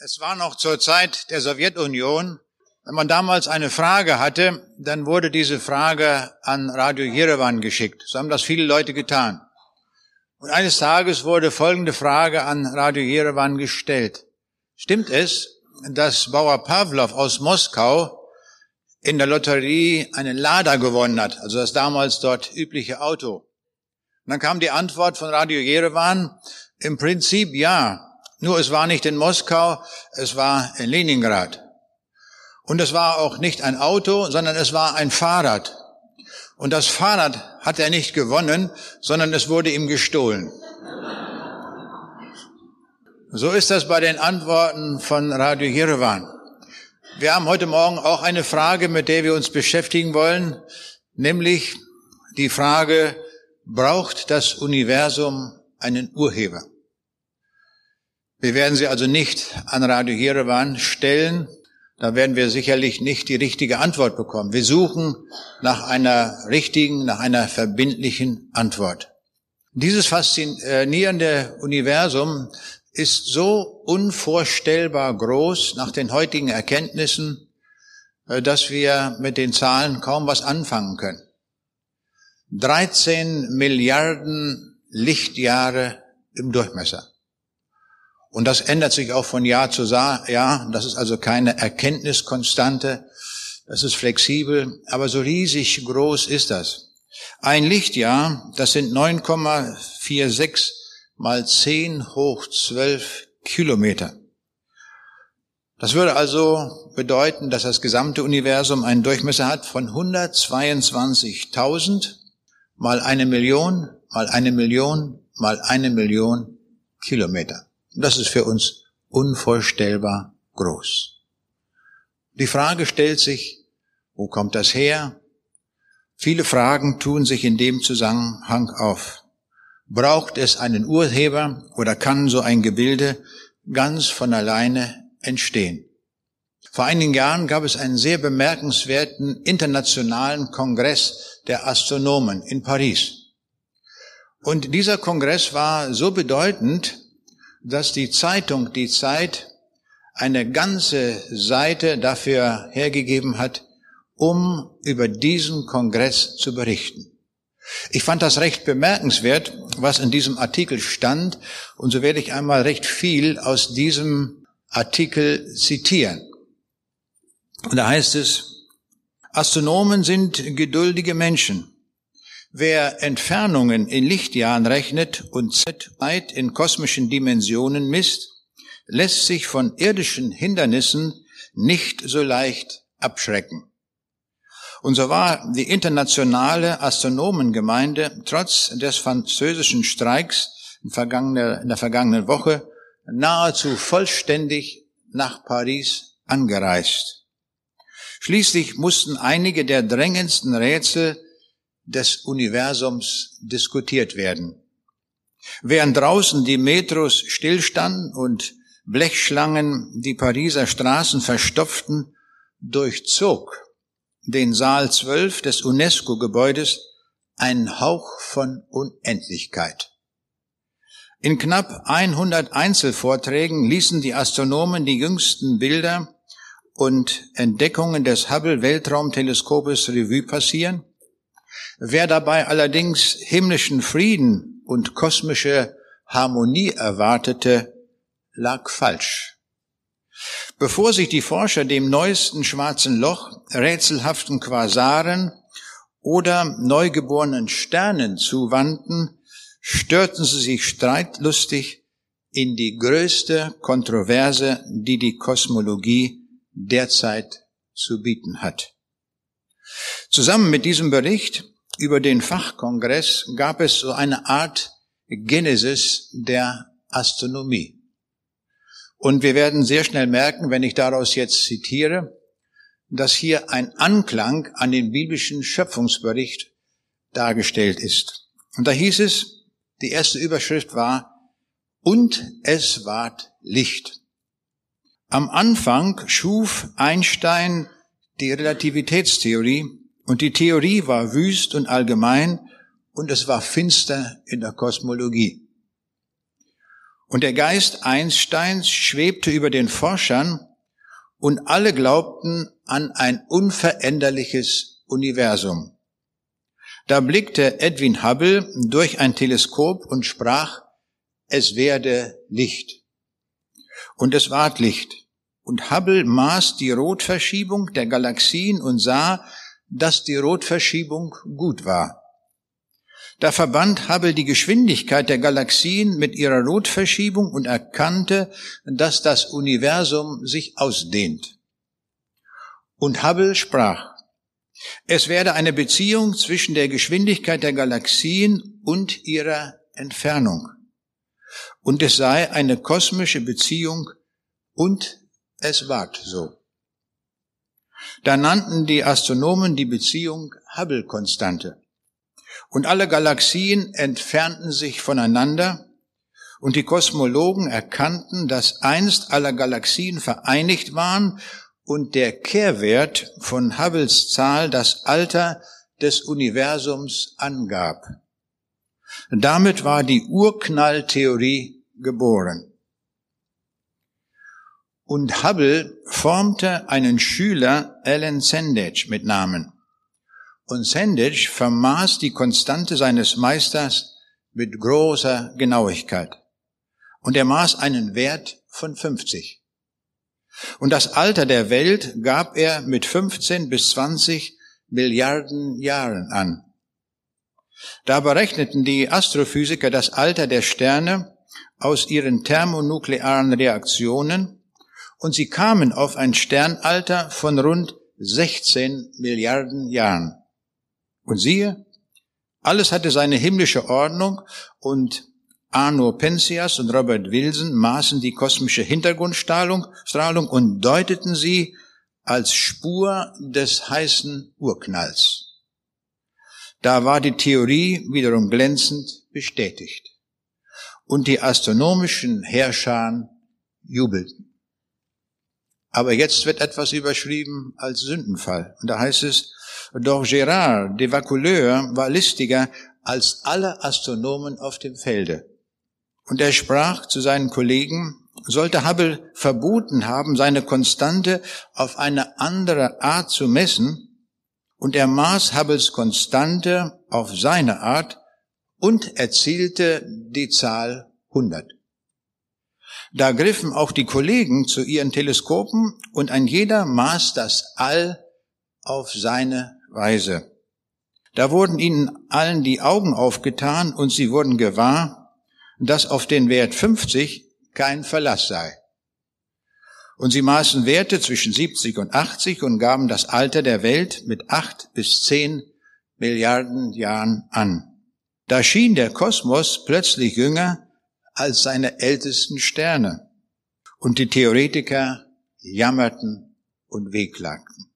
Es war noch zur Zeit der Sowjetunion. Wenn man damals eine Frage hatte, dann wurde diese Frage an Radio Jerewan geschickt. So haben das viele Leute getan. Und eines Tages wurde folgende Frage an Radio Jerewan gestellt. Stimmt es, dass Bauer Pavlov aus Moskau in der Lotterie einen Lada gewonnen hat, also das damals dort übliche Auto? Und dann kam die Antwort von Radio Jerewan, im Prinzip ja, nur es war nicht in Moskau, es war in Leningrad. Und es war auch nicht ein Auto, sondern es war ein Fahrrad. Und das Fahrrad hat er nicht gewonnen, sondern es wurde ihm gestohlen. So ist das bei den Antworten von Radio Yerevan. Wir haben heute Morgen auch eine Frage, mit der wir uns beschäftigen wollen, nämlich die Frage, braucht das Universum einen Urheber? Wir werden sie also nicht an Radio Jerewan stellen. Da werden wir sicherlich nicht die richtige Antwort bekommen. Wir suchen nach einer richtigen, nach einer verbindlichen Antwort. Dieses faszinierende Universum ist so unvorstellbar groß nach den heutigen Erkenntnissen, äh, dass wir mit den Zahlen kaum was anfangen können. 13 Milliarden Lichtjahre im Durchmesser. Und das ändert sich auch von Jahr zu Jahr. Das ist also keine Erkenntniskonstante. Das ist flexibel. Aber so riesig groß ist das. Ein Lichtjahr, das sind 9,46 mal 10 hoch 12 Kilometer. Das würde also bedeuten, dass das gesamte Universum einen Durchmesser hat von 122.000 mal eine Million mal eine Million mal eine Million Kilometer. Das ist für uns unvorstellbar groß. Die Frage stellt sich, wo kommt das her? Viele Fragen tun sich in dem Zusammenhang auf. Braucht es einen Urheber oder kann so ein Gebilde ganz von alleine entstehen? Vor einigen Jahren gab es einen sehr bemerkenswerten internationalen Kongress der Astronomen in Paris. Und dieser Kongress war so bedeutend, dass die Zeitung Die Zeit eine ganze Seite dafür hergegeben hat, um über diesen Kongress zu berichten. Ich fand das recht bemerkenswert, was in diesem Artikel stand, und so werde ich einmal recht viel aus diesem Artikel zitieren. Und da heißt es, Astronomen sind geduldige Menschen. Wer Entfernungen in Lichtjahren rechnet und Zeit in kosmischen Dimensionen misst, lässt sich von irdischen Hindernissen nicht so leicht abschrecken. Und so war die internationale Astronomengemeinde trotz des französischen Streiks in, der vergangenen Woche nahezu vollständig nach Paris angereist. Schließlich mussten einige der drängendsten Rätsel des Universums diskutiert werden. Während draußen die Metros stillstanden und Blechschlangen die Pariser Straßen verstopften, durchzog den Saal 12 des UNESCO-Gebäudes ein Hauch von Unendlichkeit. In knapp 100 Einzelvorträgen ließen die Astronomen die jüngsten Bilder und Entdeckungen des Hubble Weltraumteleskopes Revue passieren Wer dabei allerdings himmlischen Frieden und kosmische Harmonie erwartete, lag falsch. Bevor sich die Forscher dem neuesten schwarzen Loch, rätselhaften Quasaren oder neugeborenen Sternen zuwandten, störten sie sich streitlustig in die größte Kontroverse, die die Kosmologie derzeit zu bieten hat. Zusammen mit diesem Bericht über den Fachkongress gab es so eine Art Genesis der Astronomie. Und wir werden sehr schnell merken, wenn ich daraus jetzt zitiere, dass hier ein Anklang an den biblischen Schöpfungsbericht dargestellt ist. Und da hieß es, die erste Überschrift war, und es ward Licht. Am Anfang schuf Einstein die Relativitätstheorie und die Theorie war wüst und allgemein und es war finster in der Kosmologie. Und der Geist Einsteins schwebte über den Forschern und alle glaubten an ein unveränderliches Universum. Da blickte Edwin Hubble durch ein Teleskop und sprach, es werde Licht. Und es ward Licht. Und Hubble maß die Rotverschiebung der Galaxien und sah, dass die Rotverschiebung gut war. Da verband Hubble die Geschwindigkeit der Galaxien mit ihrer Rotverschiebung und erkannte, dass das Universum sich ausdehnt. Und Hubble sprach, es werde eine Beziehung zwischen der Geschwindigkeit der Galaxien und ihrer Entfernung. Und es sei eine kosmische Beziehung und es ward so. Da nannten die Astronomen die Beziehung Hubble-Konstante. Und alle Galaxien entfernten sich voneinander und die Kosmologen erkannten, dass einst alle Galaxien vereinigt waren und der Kehrwert von Hubbles Zahl das Alter des Universums angab. Damit war die Urknalltheorie geboren. Und Hubble formte einen Schüler, Alan Sandage, mit Namen. Und Sandage vermaß die Konstante seines Meisters mit großer Genauigkeit. Und er maß einen Wert von 50. Und das Alter der Welt gab er mit 15 bis 20 Milliarden Jahren an. Da berechneten die Astrophysiker das Alter der Sterne aus ihren thermonuklearen Reaktionen und sie kamen auf ein Sternalter von rund 16 Milliarden Jahren. Und siehe, alles hatte seine himmlische Ordnung und Arno Penzias und Robert Wilson maßen die kosmische Hintergrundstrahlung Strahlung und deuteten sie als Spur des heißen Urknalls. Da war die Theorie wiederum glänzend bestätigt. Und die astronomischen Herrscher jubelten. Aber jetzt wird etwas überschrieben als Sündenfall. Und da heißt es, doch Gérard de Vaucouleur war listiger als alle Astronomen auf dem Felde. Und er sprach zu seinen Kollegen, sollte Hubble verboten haben, seine Konstante auf eine andere Art zu messen, und er maß Hubbles Konstante auf seine Art und erzielte die Zahl 100. Da griffen auch die Kollegen zu ihren Teleskopen und ein jeder maß das All auf seine Weise. Da wurden ihnen allen die Augen aufgetan und sie wurden gewahr, dass auf den Wert 50 kein Verlass sei. Und sie maßen Werte zwischen 70 und 80 und gaben das Alter der Welt mit 8 bis 10 Milliarden Jahren an. Da schien der Kosmos plötzlich jünger als seine ältesten Sterne. Und die Theoretiker jammerten und wehklagten.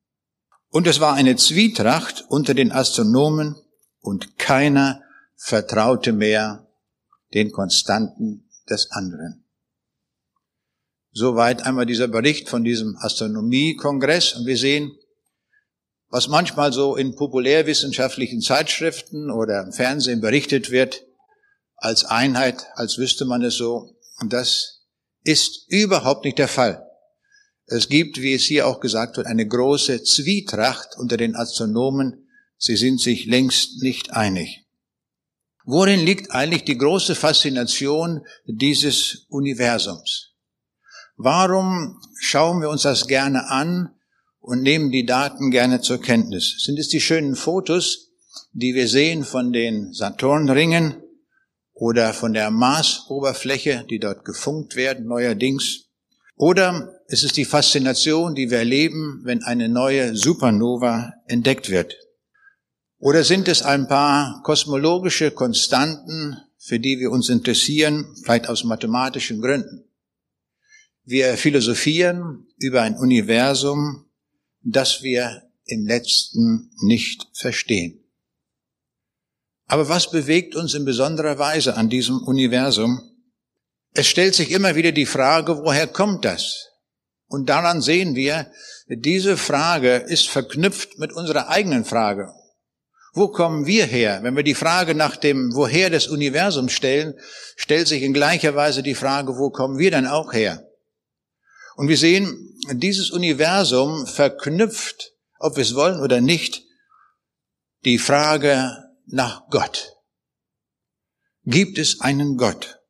Und es war eine Zwietracht unter den Astronomen und keiner vertraute mehr den Konstanten des anderen. Soweit einmal dieser Bericht von diesem Astronomiekongress und wir sehen, was manchmal so in populärwissenschaftlichen Zeitschriften oder im Fernsehen berichtet wird, als Einheit, als wüsste man es so. Und das ist überhaupt nicht der Fall. Es gibt, wie es hier auch gesagt wird, eine große Zwietracht unter den Astronomen. Sie sind sich längst nicht einig. Worin liegt eigentlich die große Faszination dieses Universums? Warum schauen wir uns das gerne an und nehmen die Daten gerne zur Kenntnis? Sind es die schönen Fotos, die wir sehen von den Saturnringen oder von der Marsoberfläche, die dort gefunkt werden neuerdings? Oder ist es die Faszination, die wir erleben, wenn eine neue Supernova entdeckt wird? Oder sind es ein paar kosmologische Konstanten, für die wir uns interessieren, vielleicht aus mathematischen Gründen? Wir philosophieren über ein Universum, das wir im letzten nicht verstehen. Aber was bewegt uns in besonderer Weise an diesem Universum? Es stellt sich immer wieder die Frage, woher kommt das? Und daran sehen wir, diese Frage ist verknüpft mit unserer eigenen Frage. Wo kommen wir her? Wenn wir die Frage nach dem Woher des Universums stellen, stellt sich in gleicher Weise die Frage, wo kommen wir denn auch her? Und wir sehen, dieses Universum verknüpft, ob wir es wollen oder nicht, die Frage nach Gott. Gibt es einen Gott?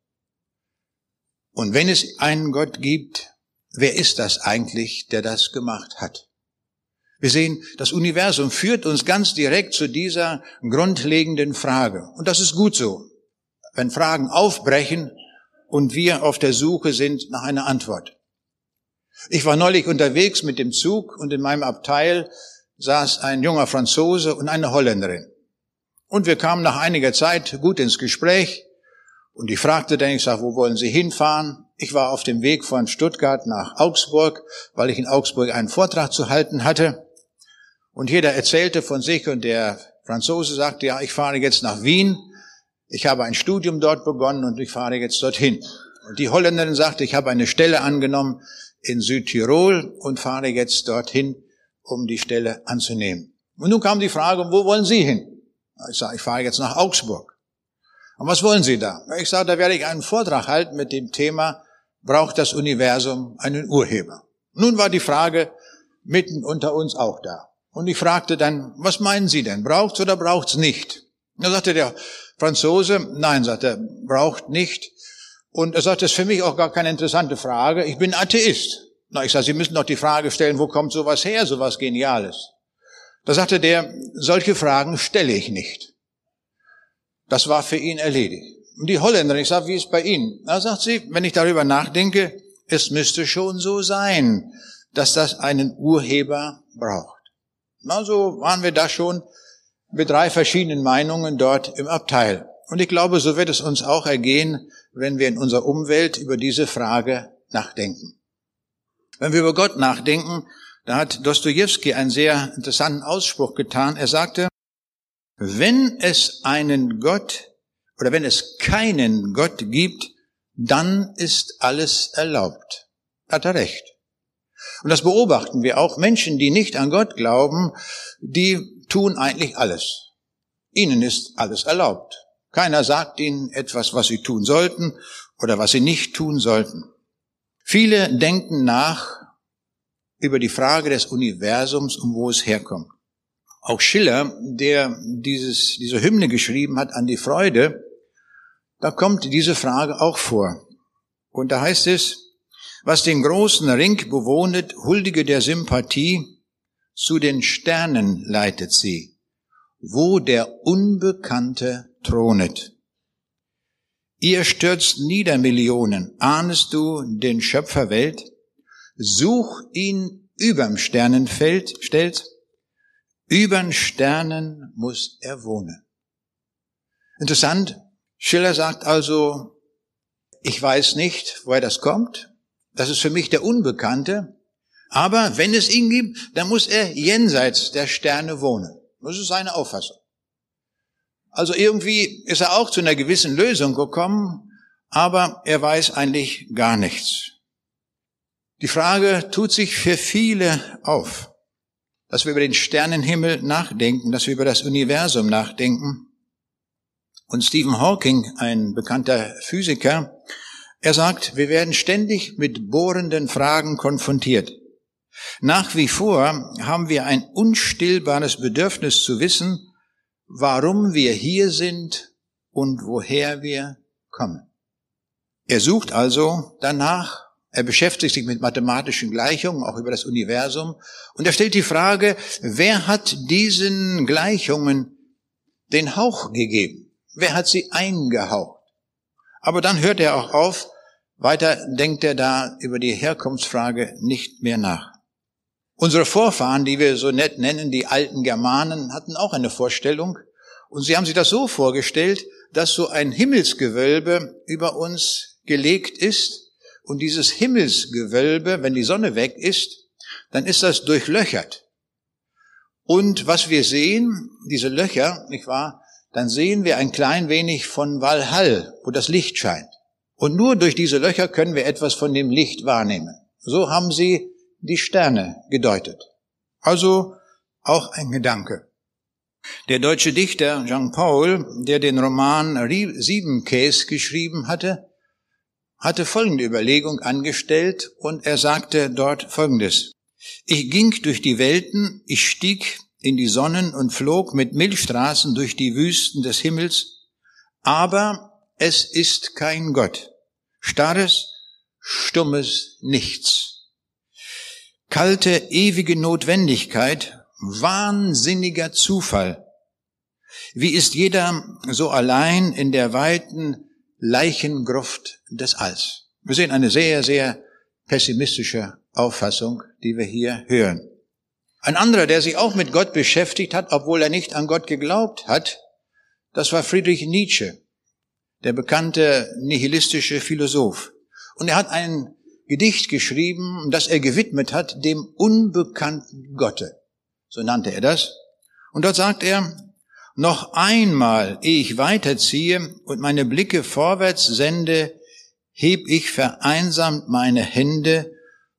Und wenn es einen Gott gibt, wer ist das eigentlich, der das gemacht hat? Wir sehen, das Universum führt uns ganz direkt zu dieser grundlegenden Frage. Und das ist gut so, wenn Fragen aufbrechen und wir auf der Suche sind nach einer Antwort. Ich war neulich unterwegs mit dem Zug und in meinem Abteil saß ein junger Franzose und eine Holländerin. Und wir kamen nach einiger Zeit gut ins Gespräch. Und ich fragte dann, ich sag, wo wollen Sie hinfahren? Ich war auf dem Weg von Stuttgart nach Augsburg, weil ich in Augsburg einen Vortrag zu halten hatte. Und jeder erzählte von sich und der Franzose sagte, ja, ich fahre jetzt nach Wien. Ich habe ein Studium dort begonnen und ich fahre jetzt dorthin. Und die Holländerin sagte, ich habe eine Stelle angenommen in Südtirol und fahre jetzt dorthin, um die Stelle anzunehmen. Und nun kam die Frage, wo wollen Sie hin? Ich sage, ich fahre jetzt nach Augsburg. Und was wollen Sie da? Ich sage, da werde ich einen Vortrag halten mit dem Thema, braucht das Universum einen Urheber? Nun war die Frage mitten unter uns auch da. Und ich fragte dann, was meinen Sie denn? Braucht's oder braucht's nicht? Da sagte der Franzose, nein, sagte er, braucht nicht. Und er sagte, das ist für mich auch gar keine interessante Frage. Ich bin Atheist. Na, ich sage, Sie müssen doch die Frage stellen, wo kommt sowas her, sowas Geniales? Da sagte der, solche Fragen stelle ich nicht. Das war für ihn erledigt. Und die Holländerin, ich sage, wie ist bei Ihnen? Da sagt sie, wenn ich darüber nachdenke, es müsste schon so sein, dass das einen Urheber braucht. Na, so waren wir da schon mit drei verschiedenen Meinungen dort im Abteil. Und ich glaube, so wird es uns auch ergehen, wenn wir in unserer Umwelt über diese Frage nachdenken. Wenn wir über Gott nachdenken, da hat Dostoevsky einen sehr interessanten Ausspruch getan. Er sagte, wenn es einen Gott oder wenn es keinen Gott gibt, dann ist alles erlaubt. Hat er recht. Und das beobachten wir auch. Menschen, die nicht an Gott glauben, die tun eigentlich alles. Ihnen ist alles erlaubt. Keiner sagt ihnen etwas, was sie tun sollten oder was sie nicht tun sollten. Viele denken nach über die Frage des Universums und wo es herkommt. Auch Schiller, der dieses, diese Hymne geschrieben hat an die Freude, da kommt diese Frage auch vor. Und da heißt es, was den großen Ring bewohnet, huldige der Sympathie, zu den Sternen leitet sie, wo der Unbekannte thronet. Ihr stürzt nieder Millionen, ahnest du den Schöpfer Welt? Such ihn überm Sternenfeld, stellt, übern Sternen muss er wohnen. Interessant, Schiller sagt also, ich weiß nicht, woher das kommt, das ist für mich der Unbekannte. Aber wenn es ihn gibt, dann muss er jenseits der Sterne wohnen. Das ist seine Auffassung. Also irgendwie ist er auch zu einer gewissen Lösung gekommen, aber er weiß eigentlich gar nichts. Die Frage tut sich für viele auf, dass wir über den Sternenhimmel nachdenken, dass wir über das Universum nachdenken. Und Stephen Hawking, ein bekannter Physiker, er sagt, wir werden ständig mit bohrenden Fragen konfrontiert. Nach wie vor haben wir ein unstillbares Bedürfnis zu wissen, warum wir hier sind und woher wir kommen. Er sucht also danach, er beschäftigt sich mit mathematischen Gleichungen, auch über das Universum, und er stellt die Frage, wer hat diesen Gleichungen den Hauch gegeben? Wer hat sie eingehaucht? Aber dann hört er auch auf, weiter denkt er da über die Herkunftsfrage nicht mehr nach. Unsere Vorfahren, die wir so nett nennen, die alten Germanen, hatten auch eine Vorstellung. Und sie haben sich das so vorgestellt, dass so ein Himmelsgewölbe über uns gelegt ist. Und dieses Himmelsgewölbe, wenn die Sonne weg ist, dann ist das durchlöchert. Und was wir sehen, diese Löcher, nicht wahr, dann sehen wir ein klein wenig von Walhall, wo das Licht scheint. Und nur durch diese Löcher können wir etwas von dem Licht wahrnehmen. So haben sie die Sterne gedeutet. Also auch ein Gedanke. Der deutsche Dichter Jean Paul, der den Roman Siebenkäs geschrieben hatte, hatte folgende Überlegung angestellt und er sagte dort Folgendes. Ich ging durch die Welten, ich stieg in die Sonnen und flog mit Milchstraßen durch die Wüsten des Himmels, aber es ist kein Gott, starres, stummes Nichts. Kalte, ewige Notwendigkeit, wahnsinniger Zufall. Wie ist jeder so allein in der weiten Leichengruft des Alls? Wir sehen eine sehr, sehr pessimistische Auffassung, die wir hier hören. Ein anderer, der sich auch mit Gott beschäftigt hat, obwohl er nicht an Gott geglaubt hat, das war Friedrich Nietzsche, der bekannte nihilistische Philosoph. Und er hat ein Gedicht geschrieben, das er gewidmet hat dem unbekannten Gotte. So nannte er das. Und dort sagt er, noch einmal, ehe ich weiterziehe und meine Blicke vorwärts sende, heb ich vereinsamt meine Hände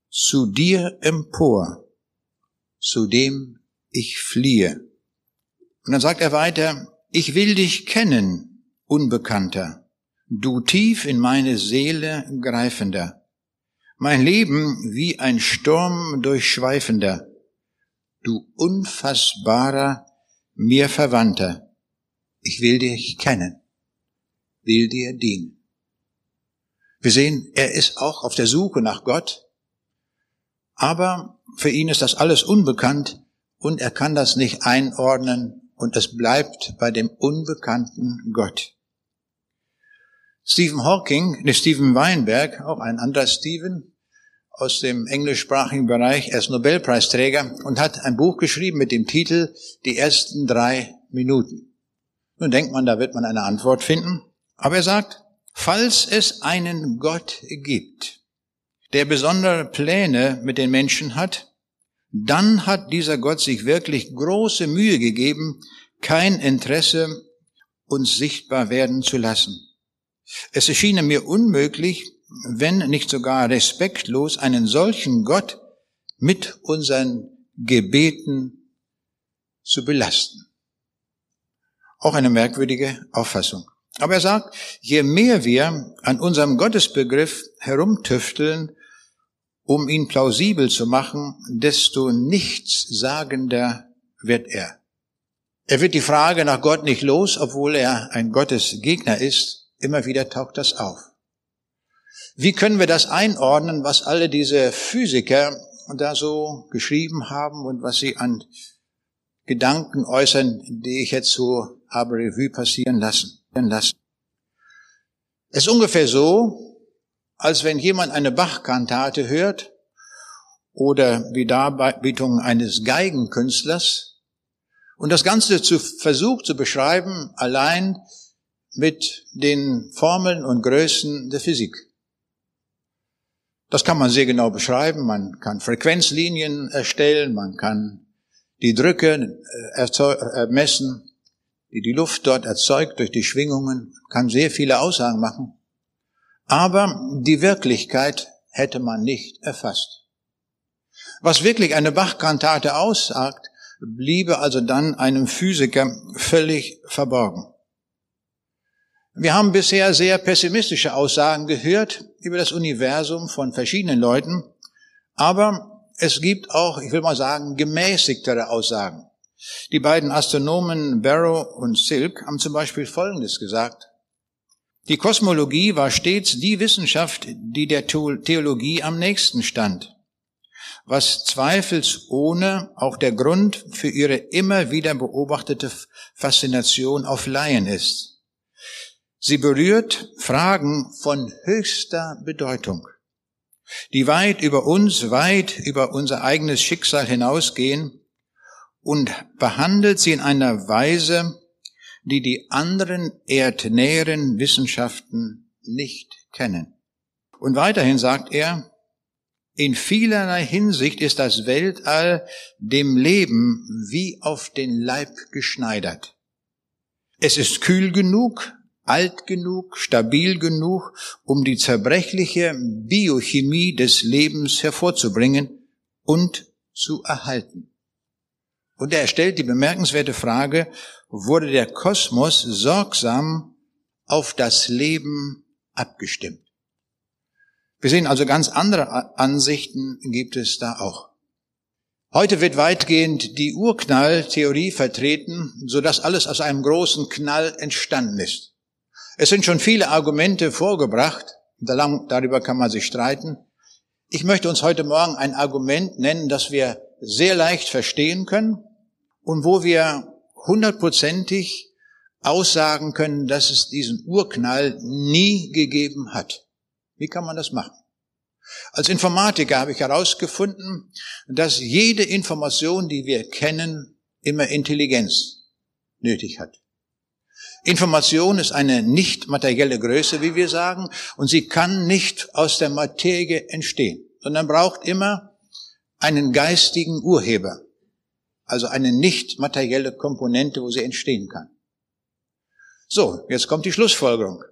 zu dir empor, zu dem ich fliehe. Und dann sagt er weiter, ich will dich kennen, Unbekannter, du tief in meine Seele greifender, mein Leben wie ein Sturm durchschweifender, du unfassbarer, mir Verwandter, ich will dich kennen, will dir dienen. Wir sehen, er ist auch auf der Suche nach Gott, aber für ihn ist das alles unbekannt und er kann das nicht einordnen und es bleibt bei dem unbekannten Gott. Stephen Hawking, ne Stephen Weinberg, auch ein anderer Stephen aus dem englischsprachigen Bereich, er ist Nobelpreisträger und hat ein Buch geschrieben mit dem Titel Die ersten drei Minuten. Nun denkt man, da wird man eine Antwort finden. Aber er sagt, falls es einen Gott gibt, der besondere Pläne mit den Menschen hat, dann hat dieser Gott sich wirklich große Mühe gegeben, kein Interesse uns sichtbar werden zu lassen. Es erschien mir unmöglich, wenn nicht sogar respektlos, einen solchen Gott mit unseren Gebeten zu belasten. Auch eine merkwürdige Auffassung. Aber er sagt, je mehr wir an unserem Gottesbegriff herumtüfteln, um ihn plausibel zu machen, desto nichtssagender wird er. Er wird die Frage nach Gott nicht los, obwohl er ein Gottesgegner ist. Immer wieder taucht das auf. Wie können wir das einordnen, was alle diese Physiker da so geschrieben haben und was sie an Gedanken äußern, die ich jetzt so habe Revue passieren lassen? Es ist ungefähr so, als wenn jemand eine Bachkantate hört oder wie Darbietungen eines Geigenkünstlers und das Ganze zu versucht zu beschreiben allein mit den Formeln und Größen der Physik. Das kann man sehr genau beschreiben. Man kann Frequenzlinien erstellen, man kann die Drücke äh, messen, die die Luft dort erzeugt durch die Schwingungen, kann sehr viele Aussagen machen. Aber die Wirklichkeit hätte man nicht erfasst. Was wirklich eine Bachkantate aussagt, bliebe also dann einem Physiker völlig verborgen. Wir haben bisher sehr pessimistische Aussagen gehört über das Universum von verschiedenen Leuten, aber es gibt auch, ich will mal sagen, gemäßigtere Aussagen. Die beiden Astronomen Barrow und Silk haben zum Beispiel Folgendes gesagt. Die Kosmologie war stets die Wissenschaft, die der Theologie am nächsten stand, was zweifelsohne auch der Grund für ihre immer wieder beobachtete Faszination auf Laien ist. Sie berührt Fragen von höchster Bedeutung, die weit über uns, weit über unser eigenes Schicksal hinausgehen und behandelt sie in einer Weise, die die anderen erdnäheren Wissenschaften nicht kennen. Und weiterhin sagt er, in vielerlei Hinsicht ist das Weltall dem Leben wie auf den Leib geschneidert. Es ist kühl genug, alt genug, stabil genug, um die zerbrechliche Biochemie des Lebens hervorzubringen und zu erhalten. Und er stellt die bemerkenswerte Frage, wurde der Kosmos sorgsam auf das Leben abgestimmt? Wir sehen also ganz andere Ansichten gibt es da auch. Heute wird weitgehend die Urknalltheorie vertreten, so dass alles aus einem großen Knall entstanden ist. Es sind schon viele Argumente vorgebracht, darüber kann man sich streiten. Ich möchte uns heute Morgen ein Argument nennen, das wir sehr leicht verstehen können und wo wir hundertprozentig aussagen können, dass es diesen Urknall nie gegeben hat. Wie kann man das machen? Als Informatiker habe ich herausgefunden, dass jede Information, die wir kennen, immer Intelligenz nötig hat. Information ist eine nicht materielle Größe, wie wir sagen, und sie kann nicht aus der Materie entstehen, sondern braucht immer einen geistigen Urheber, also eine nicht materielle Komponente, wo sie entstehen kann. So, jetzt kommt die Schlussfolgerung.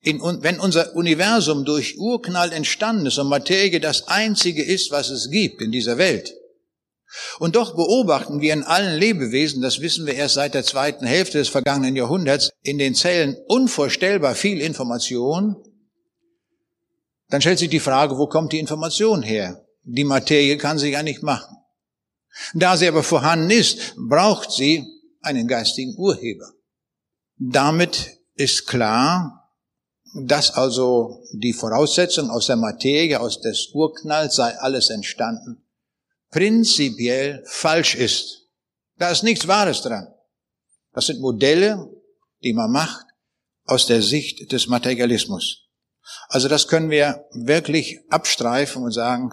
In, wenn unser Universum durch Urknall entstanden ist und Materie das einzige ist, was es gibt in dieser Welt, und doch beobachten wir in allen Lebewesen, das wissen wir erst seit der zweiten Hälfte des vergangenen Jahrhunderts, in den Zellen unvorstellbar viel Information, dann stellt sich die Frage, wo kommt die Information her? Die Materie kann sie ja nicht machen. Da sie aber vorhanden ist, braucht sie einen geistigen Urheber. Damit ist klar, dass also die Voraussetzung aus der Materie, aus des Urknalls sei alles entstanden, prinzipiell falsch ist. Da ist nichts Wahres dran. Das sind Modelle, die man macht aus der Sicht des Materialismus. Also das können wir wirklich abstreifen und sagen,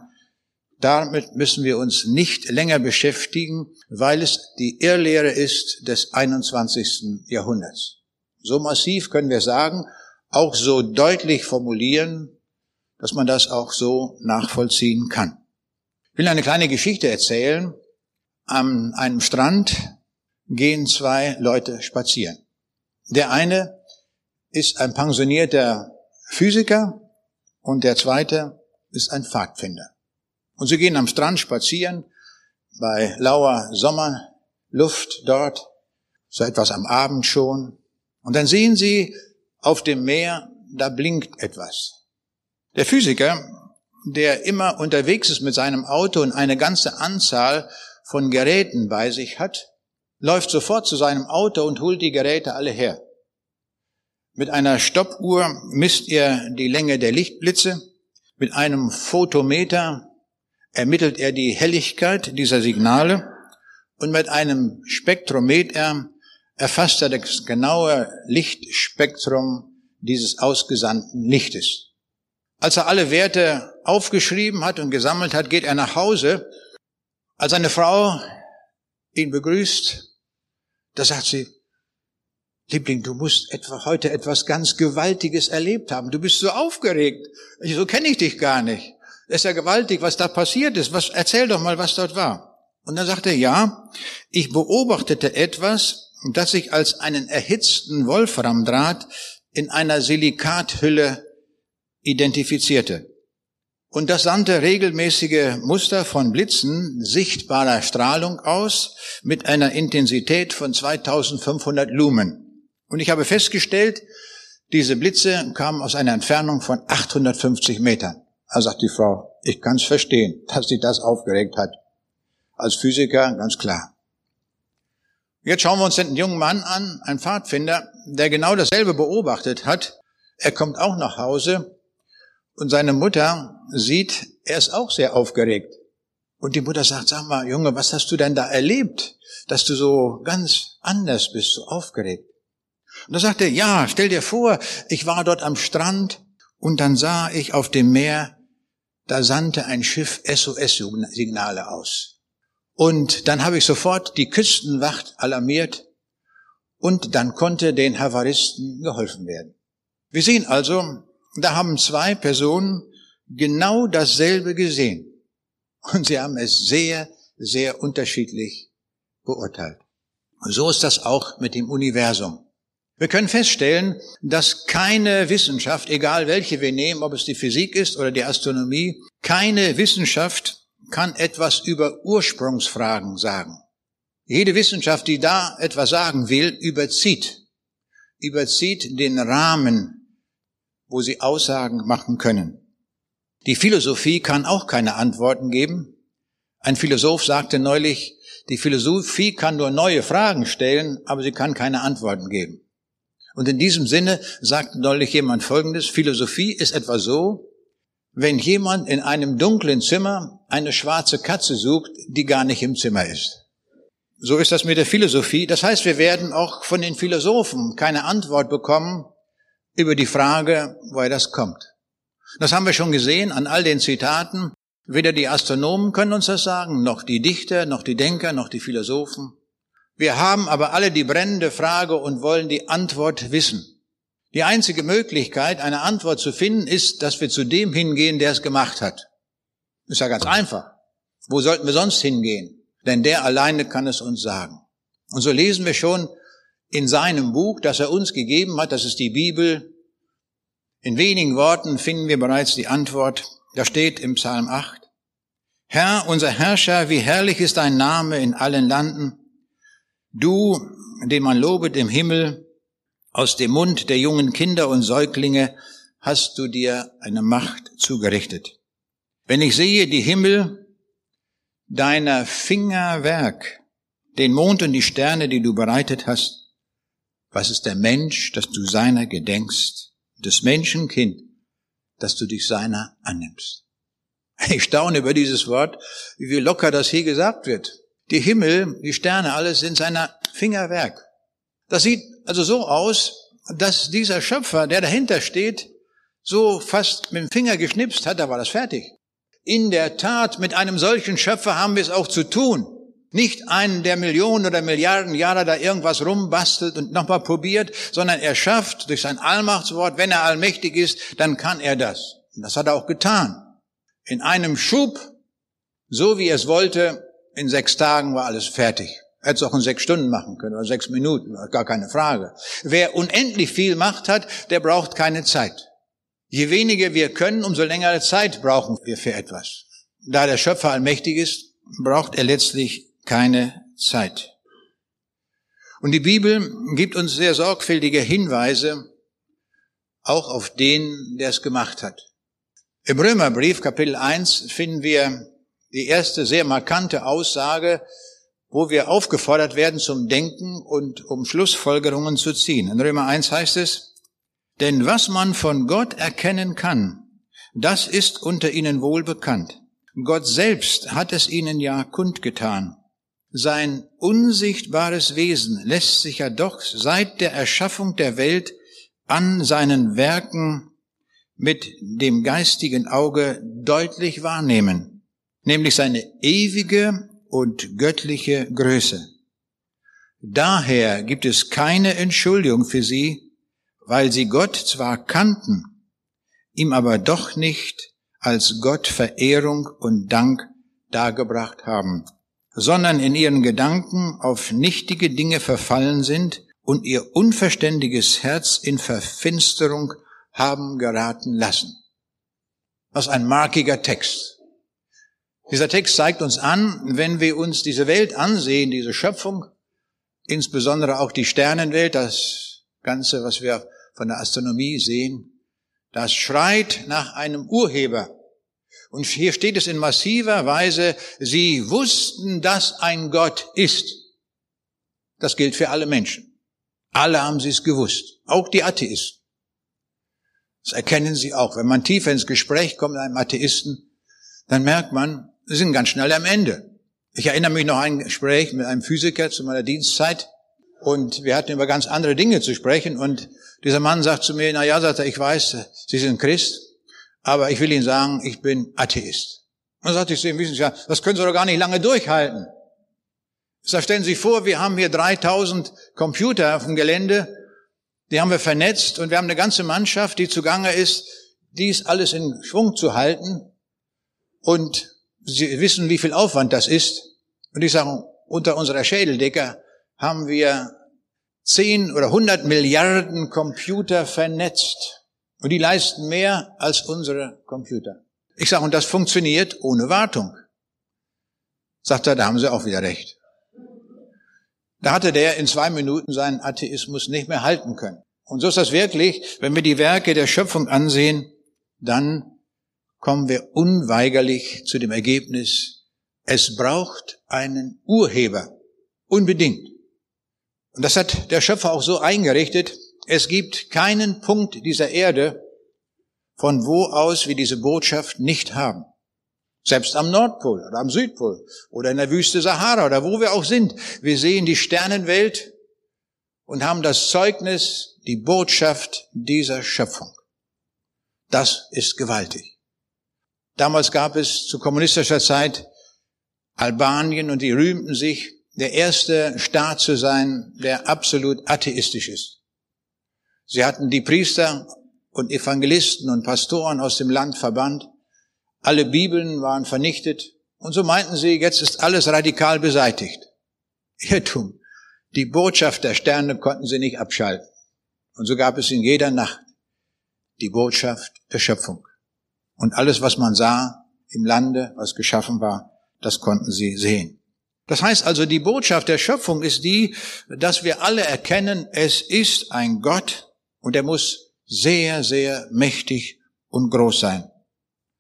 damit müssen wir uns nicht länger beschäftigen, weil es die Irrlehre ist des 21. Jahrhunderts. So massiv können wir sagen, auch so deutlich formulieren, dass man das auch so nachvollziehen kann. Ich will eine kleine Geschichte erzählen. An einem Strand gehen zwei Leute spazieren. Der eine ist ein pensionierter Physiker und der zweite ist ein Pfadfinder. Und sie gehen am Strand spazieren, bei lauer Sommerluft dort, so etwas am Abend schon. Und dann sehen sie auf dem Meer, da blinkt etwas. Der Physiker, der immer unterwegs ist mit seinem Auto und eine ganze Anzahl von Geräten bei sich hat, läuft sofort zu seinem Auto und holt die Geräte alle her. Mit einer Stoppuhr misst er die Länge der Lichtblitze, mit einem Photometer ermittelt er die Helligkeit dieser Signale und mit einem Spektrometer erfasst er das genaue Lichtspektrum dieses ausgesandten Lichtes. Als er alle Werte aufgeschrieben hat und gesammelt hat, geht er nach Hause. Als seine Frau ihn begrüßt, da sagt sie, Liebling, du musst etwa heute etwas ganz Gewaltiges erlebt haben. Du bist so aufgeregt. So kenne ich dich gar nicht. Das ist ja gewaltig, was da passiert ist. Was, erzähl doch mal, was dort war. Und dann sagt er, ja, ich beobachtete etwas, das sich als einen erhitzten Wolframdraht in einer Silikathülle identifizierte. Und das sandte regelmäßige Muster von Blitzen sichtbarer Strahlung aus mit einer Intensität von 2500 Lumen. Und ich habe festgestellt, diese Blitze kamen aus einer Entfernung von 850 Metern. Da sagt die Frau, ich kann es verstehen, dass sie das aufgeregt hat. Als Physiker ganz klar. Jetzt schauen wir uns den jungen Mann an, ein Pfadfinder, der genau dasselbe beobachtet hat. Er kommt auch nach Hause und seine Mutter sieht, er ist auch sehr aufgeregt. Und die Mutter sagt, sag mal, Junge, was hast du denn da erlebt, dass du so ganz anders bist, so aufgeregt? Und da sagt er, ja, stell dir vor, ich war dort am Strand und dann sah ich auf dem Meer, da sandte ein Schiff SOS-Signale aus. Und dann habe ich sofort die Küstenwacht alarmiert und dann konnte den Havaristen geholfen werden. Wir sehen also, da haben zwei Personen genau dasselbe gesehen. Und sie haben es sehr, sehr unterschiedlich beurteilt. Und so ist das auch mit dem Universum. Wir können feststellen, dass keine Wissenschaft, egal welche wir nehmen, ob es die Physik ist oder die Astronomie, keine Wissenschaft kann etwas über Ursprungsfragen sagen. Jede Wissenschaft, die da etwas sagen will, überzieht, überzieht den Rahmen, wo sie Aussagen machen können. Die Philosophie kann auch keine Antworten geben. Ein Philosoph sagte neulich, die Philosophie kann nur neue Fragen stellen, aber sie kann keine Antworten geben. Und in diesem Sinne sagt neulich jemand Folgendes, Philosophie ist etwa so, wenn jemand in einem dunklen Zimmer eine schwarze Katze sucht, die gar nicht im Zimmer ist. So ist das mit der Philosophie. Das heißt, wir werden auch von den Philosophen keine Antwort bekommen über die Frage, woher das kommt. Das haben wir schon gesehen an all den Zitaten. Weder die Astronomen können uns das sagen, noch die Dichter, noch die Denker, noch die Philosophen. Wir haben aber alle die brennende Frage und wollen die Antwort wissen. Die einzige Möglichkeit, eine Antwort zu finden, ist, dass wir zu dem hingehen, der es gemacht hat. Ist ja ganz einfach. Wo sollten wir sonst hingehen? Denn der alleine kann es uns sagen. Und so lesen wir schon in seinem Buch, das er uns gegeben hat, das ist die Bibel, in wenigen Worten finden wir bereits die Antwort. Da steht im Psalm 8, Herr, unser Herrscher, wie herrlich ist dein Name in allen Landen. Du, den man lobet im Himmel, aus dem Mund der jungen Kinder und Säuglinge hast du dir eine Macht zugerichtet. Wenn ich sehe die Himmel, deiner Finger Werk, den Mond und die Sterne, die du bereitet hast, was ist der Mensch, dass du seiner gedenkst? des Menschenkind, dass du dich seiner annimmst. Ich staune über dieses Wort, wie locker das hier gesagt wird. Die Himmel, die Sterne, alles sind seiner Fingerwerk. Das sieht also so aus, dass dieser Schöpfer, der dahinter steht, so fast mit dem Finger geschnipst hat, da war das fertig. In der Tat, mit einem solchen Schöpfer haben wir es auch zu tun. Nicht einen, der Millionen oder Milliarden Jahre da irgendwas rumbastelt und nochmal probiert, sondern er schafft durch sein Allmachtswort, wenn er allmächtig ist, dann kann er das. Und das hat er auch getan. In einem Schub, so wie er es wollte, in sechs Tagen war alles fertig. Er hätte es auch in sechs Stunden machen können oder sechs Minuten, gar keine Frage. Wer unendlich viel Macht hat, der braucht keine Zeit. Je weniger wir können, umso längere Zeit brauchen wir für etwas. Da der Schöpfer allmächtig ist, braucht er letztlich keine Zeit. Und die Bibel gibt uns sehr sorgfältige Hinweise auch auf den, der es gemacht hat. Im Römerbrief Kapitel 1 finden wir die erste sehr markante Aussage, wo wir aufgefordert werden zum Denken und um Schlussfolgerungen zu ziehen. In Römer 1 heißt es, denn was man von Gott erkennen kann, das ist unter ihnen wohl bekannt. Gott selbst hat es ihnen ja kundgetan. Sein unsichtbares Wesen lässt sich ja doch seit der Erschaffung der Welt an seinen Werken mit dem geistigen Auge deutlich wahrnehmen, nämlich seine ewige und göttliche Größe. Daher gibt es keine Entschuldigung für sie, weil sie Gott zwar kannten, ihm aber doch nicht als Gott Verehrung und Dank dargebracht haben sondern in ihren Gedanken auf nichtige Dinge verfallen sind und ihr unverständiges Herz in Verfinsterung haben geraten lassen. Was ein markiger Text. Dieser Text zeigt uns an, wenn wir uns diese Welt ansehen, diese Schöpfung, insbesondere auch die Sternenwelt, das Ganze, was wir von der Astronomie sehen, das schreit nach einem Urheber, und hier steht es in massiver Weise, sie wussten, dass ein Gott ist. Das gilt für alle Menschen. Alle haben sie es gewusst, auch die Atheisten. Das erkennen sie auch. Wenn man tiefer ins Gespräch kommt mit einem Atheisten, dann merkt man, sie sind ganz schnell am Ende. Ich erinnere mich noch an ein Gespräch mit einem Physiker zu meiner Dienstzeit und wir hatten über ganz andere Dinge zu sprechen und dieser Mann sagt zu mir, na ja, sagt er, ich weiß, Sie sind Christ, aber ich will Ihnen sagen, ich bin Atheist. Und dann sagte ich zu ihm, wissen Sie ja, das können Sie doch gar nicht lange durchhalten. Da stellen Sie sich vor, wir haben hier 3000 Computer auf dem Gelände, die haben wir vernetzt und wir haben eine ganze Mannschaft, die zugange ist, dies alles in Schwung zu halten. Und Sie wissen, wie viel Aufwand das ist. Und ich sage, unter unserer Schädeldecke haben wir 10 oder 100 Milliarden Computer vernetzt. Und die leisten mehr als unsere Computer. Ich sage, und das funktioniert ohne Wartung. Sagt er, da haben Sie auch wieder recht. Da hatte der in zwei Minuten seinen Atheismus nicht mehr halten können. Und so ist das wirklich, wenn wir die Werke der Schöpfung ansehen, dann kommen wir unweigerlich zu dem Ergebnis, es braucht einen Urheber. Unbedingt. Und das hat der Schöpfer auch so eingerichtet. Es gibt keinen Punkt dieser Erde, von wo aus wir diese Botschaft nicht haben. Selbst am Nordpol oder am Südpol oder in der Wüste Sahara oder wo wir auch sind. Wir sehen die Sternenwelt und haben das Zeugnis, die Botschaft dieser Schöpfung. Das ist gewaltig. Damals gab es zu kommunistischer Zeit Albanien und die rühmten sich, der erste Staat zu sein, der absolut atheistisch ist. Sie hatten die Priester und Evangelisten und Pastoren aus dem Land verbannt. Alle Bibeln waren vernichtet. Und so meinten sie, jetzt ist alles radikal beseitigt. Irrtum. Die Botschaft der Sterne konnten sie nicht abschalten. Und so gab es in jeder Nacht die Botschaft der Schöpfung. Und alles, was man sah im Lande, was geschaffen war, das konnten sie sehen. Das heißt also, die Botschaft der Schöpfung ist die, dass wir alle erkennen, es ist ein Gott und er muss sehr, sehr mächtig und groß sein.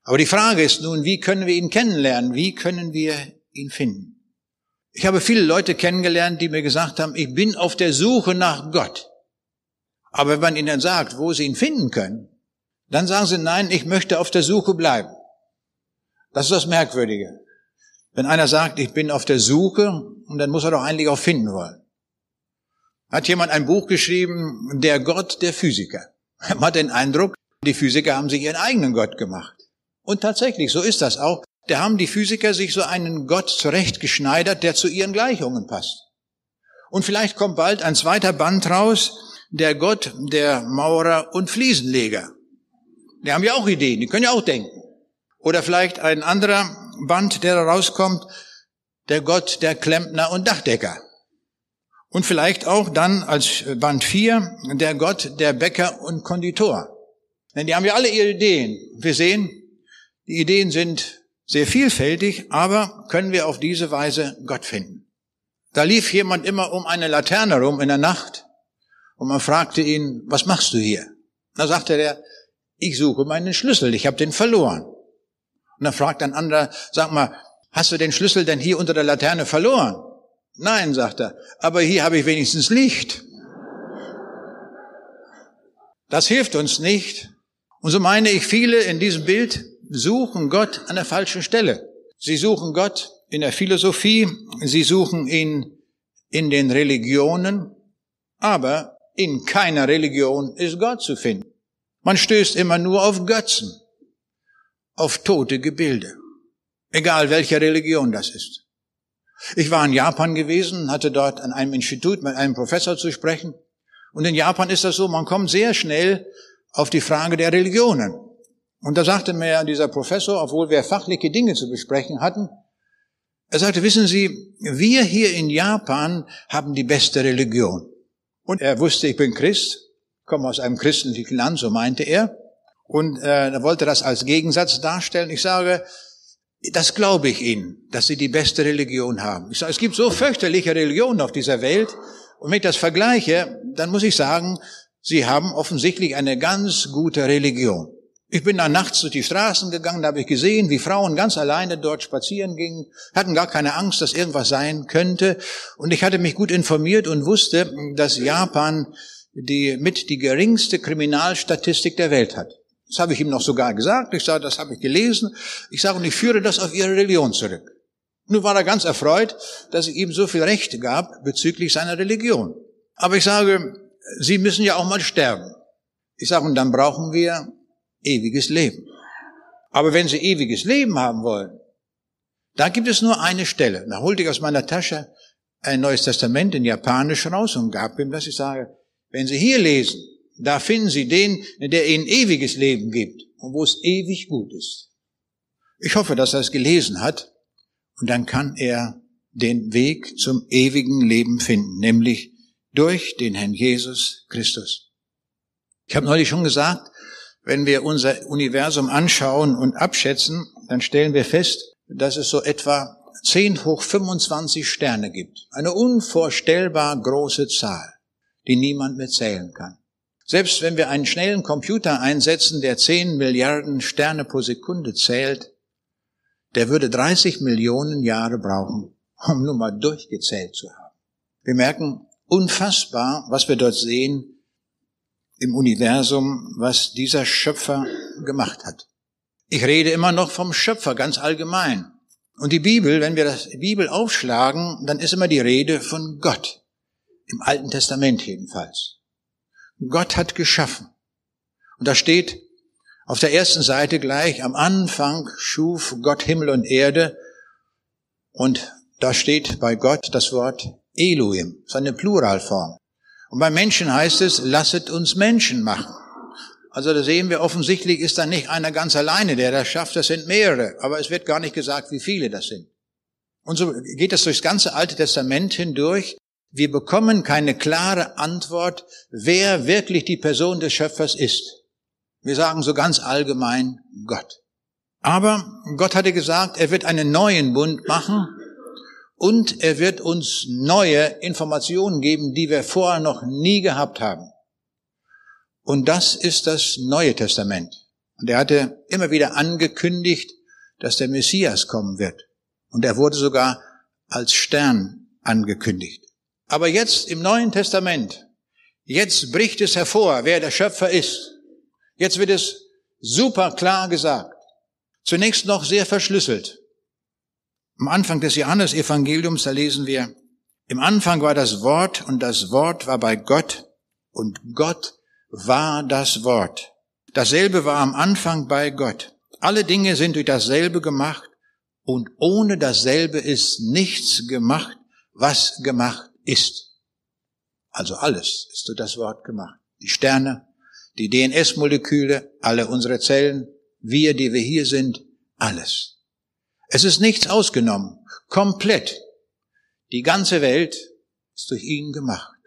Aber die Frage ist nun, wie können wir ihn kennenlernen? Wie können wir ihn finden? Ich habe viele Leute kennengelernt, die mir gesagt haben, ich bin auf der Suche nach Gott. Aber wenn man ihnen sagt, wo sie ihn finden können, dann sagen sie, nein, ich möchte auf der Suche bleiben. Das ist das Merkwürdige. Wenn einer sagt, ich bin auf der Suche, und dann muss er doch eigentlich auch finden wollen. Hat jemand ein Buch geschrieben, Der Gott der Physiker. Man hat den Eindruck, die Physiker haben sich ihren eigenen Gott gemacht. Und tatsächlich, so ist das auch. Da haben die Physiker sich so einen Gott zurechtgeschneidert, der zu ihren Gleichungen passt. Und vielleicht kommt bald ein zweiter Band raus, der Gott der Maurer und Fliesenleger. Die haben ja auch Ideen, die können ja auch denken. Oder vielleicht ein anderer Band, der da rauskommt, der Gott der Klempner und Dachdecker. Und vielleicht auch dann als Band 4 der Gott der Bäcker und Konditor. Denn die haben ja alle ihre Ideen. Wir sehen, die Ideen sind sehr vielfältig, aber können wir auf diese Weise Gott finden. Da lief jemand immer um eine Laterne rum in der Nacht und man fragte ihn, was machst du hier? Da sagte er, ich suche meinen Schlüssel, ich habe den verloren. Und dann fragt ein anderer, sag mal, hast du den Schlüssel denn hier unter der Laterne verloren? Nein, sagt er, aber hier habe ich wenigstens Licht. Das hilft uns nicht. Und so meine ich, viele in diesem Bild suchen Gott an der falschen Stelle. Sie suchen Gott in der Philosophie, sie suchen ihn in den Religionen, aber in keiner Religion ist Gott zu finden. Man stößt immer nur auf Götzen, auf tote Gebilde, egal welcher Religion das ist. Ich war in Japan gewesen, hatte dort an einem Institut mit einem Professor zu sprechen. Und in Japan ist das so, man kommt sehr schnell auf die Frage der Religionen. Und da sagte mir dieser Professor, obwohl wir fachliche Dinge zu besprechen hatten, er sagte, wissen Sie, wir hier in Japan haben die beste Religion. Und er wusste, ich bin Christ, komme aus einem christlichen Land, so meinte er. Und äh, er wollte das als Gegensatz darstellen. Ich sage, das glaube ich Ihnen, dass Sie die beste Religion haben. Ich sage, es gibt so fürchterliche Religionen auf dieser Welt. Und wenn ich das vergleiche, dann muss ich sagen, Sie haben offensichtlich eine ganz gute Religion. Ich bin da nachts durch die Straßen gegangen, da habe ich gesehen, wie Frauen ganz alleine dort spazieren gingen, hatten gar keine Angst, dass irgendwas sein könnte. Und ich hatte mich gut informiert und wusste, dass Japan die mit die geringste Kriminalstatistik der Welt hat. Das habe ich ihm noch sogar gesagt. Ich sage, das habe ich gelesen. Ich sage, und ich führe das auf ihre Religion zurück. Nun war er ganz erfreut, dass ich ihm so viel Recht gab bezüglich seiner Religion. Aber ich sage, Sie müssen ja auch mal sterben. Ich sage, und dann brauchen wir ewiges Leben. Aber wenn Sie ewiges Leben haben wollen, da gibt es nur eine Stelle. Da holte ich aus meiner Tasche ein neues Testament in Japanisch raus und gab ihm das. Ich sage, wenn Sie hier lesen, da finden Sie den, der Ihnen ewiges Leben gibt und wo es ewig gut ist. Ich hoffe, dass er es gelesen hat und dann kann er den Weg zum ewigen Leben finden, nämlich durch den Herrn Jesus Christus. Ich habe neulich schon gesagt, wenn wir unser Universum anschauen und abschätzen, dann stellen wir fest, dass es so etwa 10 hoch 25 Sterne gibt. Eine unvorstellbar große Zahl, die niemand mehr zählen kann. Selbst wenn wir einen schnellen Computer einsetzen, der 10 Milliarden Sterne pro Sekunde zählt, der würde 30 Millionen Jahre brauchen, um nur mal durchgezählt zu haben. Wir merken unfassbar, was wir dort sehen im Universum, was dieser Schöpfer gemacht hat. Ich rede immer noch vom Schöpfer ganz allgemein. Und die Bibel, wenn wir das Bibel aufschlagen, dann ist immer die Rede von Gott. Im Alten Testament jedenfalls. Gott hat geschaffen. Und da steht auf der ersten Seite gleich, am Anfang schuf Gott Himmel und Erde. Und da steht bei Gott das Wort Elohim, seine Pluralform. Und beim Menschen heißt es, lasset uns Menschen machen. Also da sehen wir offensichtlich ist da nicht einer ganz alleine, der das schafft, das sind mehrere, aber es wird gar nicht gesagt, wie viele das sind. Und so geht es durchs ganze Alte Testament hindurch. Wir bekommen keine klare Antwort, wer wirklich die Person des Schöpfers ist. Wir sagen so ganz allgemein Gott. Aber Gott hatte gesagt, er wird einen neuen Bund machen und er wird uns neue Informationen geben, die wir vorher noch nie gehabt haben. Und das ist das Neue Testament. Und er hatte immer wieder angekündigt, dass der Messias kommen wird. Und er wurde sogar als Stern angekündigt. Aber jetzt im Neuen Testament, jetzt bricht es hervor, wer der Schöpfer ist. Jetzt wird es super klar gesagt. Zunächst noch sehr verschlüsselt. Am Anfang des Johannesevangeliums, da lesen wir, im Anfang war das Wort und das Wort war bei Gott und Gott war das Wort. Dasselbe war am Anfang bei Gott. Alle Dinge sind durch dasselbe gemacht und ohne dasselbe ist nichts gemacht, was gemacht ist. Also alles ist durch das Wort gemacht. Die Sterne, die DNS-Moleküle, alle unsere Zellen, wir, die wir hier sind, alles. Es ist nichts ausgenommen. Komplett. Die ganze Welt ist durch ihn gemacht.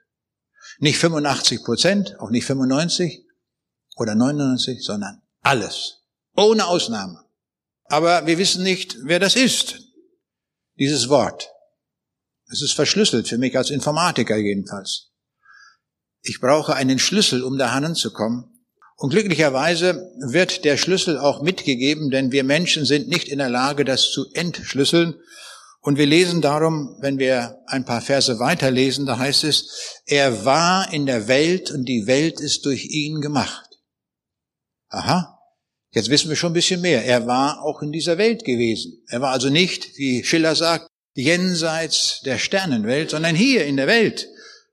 Nicht 85 Prozent, auch nicht 95 oder 99, sondern alles. Ohne Ausnahme. Aber wir wissen nicht, wer das ist. Dieses Wort. Es ist verschlüsselt für mich als Informatiker jedenfalls. Ich brauche einen Schlüssel, um da hinzukommen. Und glücklicherweise wird der Schlüssel auch mitgegeben, denn wir Menschen sind nicht in der Lage, das zu entschlüsseln. Und wir lesen darum, wenn wir ein paar Verse weiterlesen, da heißt es, er war in der Welt und die Welt ist durch ihn gemacht. Aha, jetzt wissen wir schon ein bisschen mehr. Er war auch in dieser Welt gewesen. Er war also nicht, wie Schiller sagt, jenseits der Sternenwelt, sondern hier in der Welt.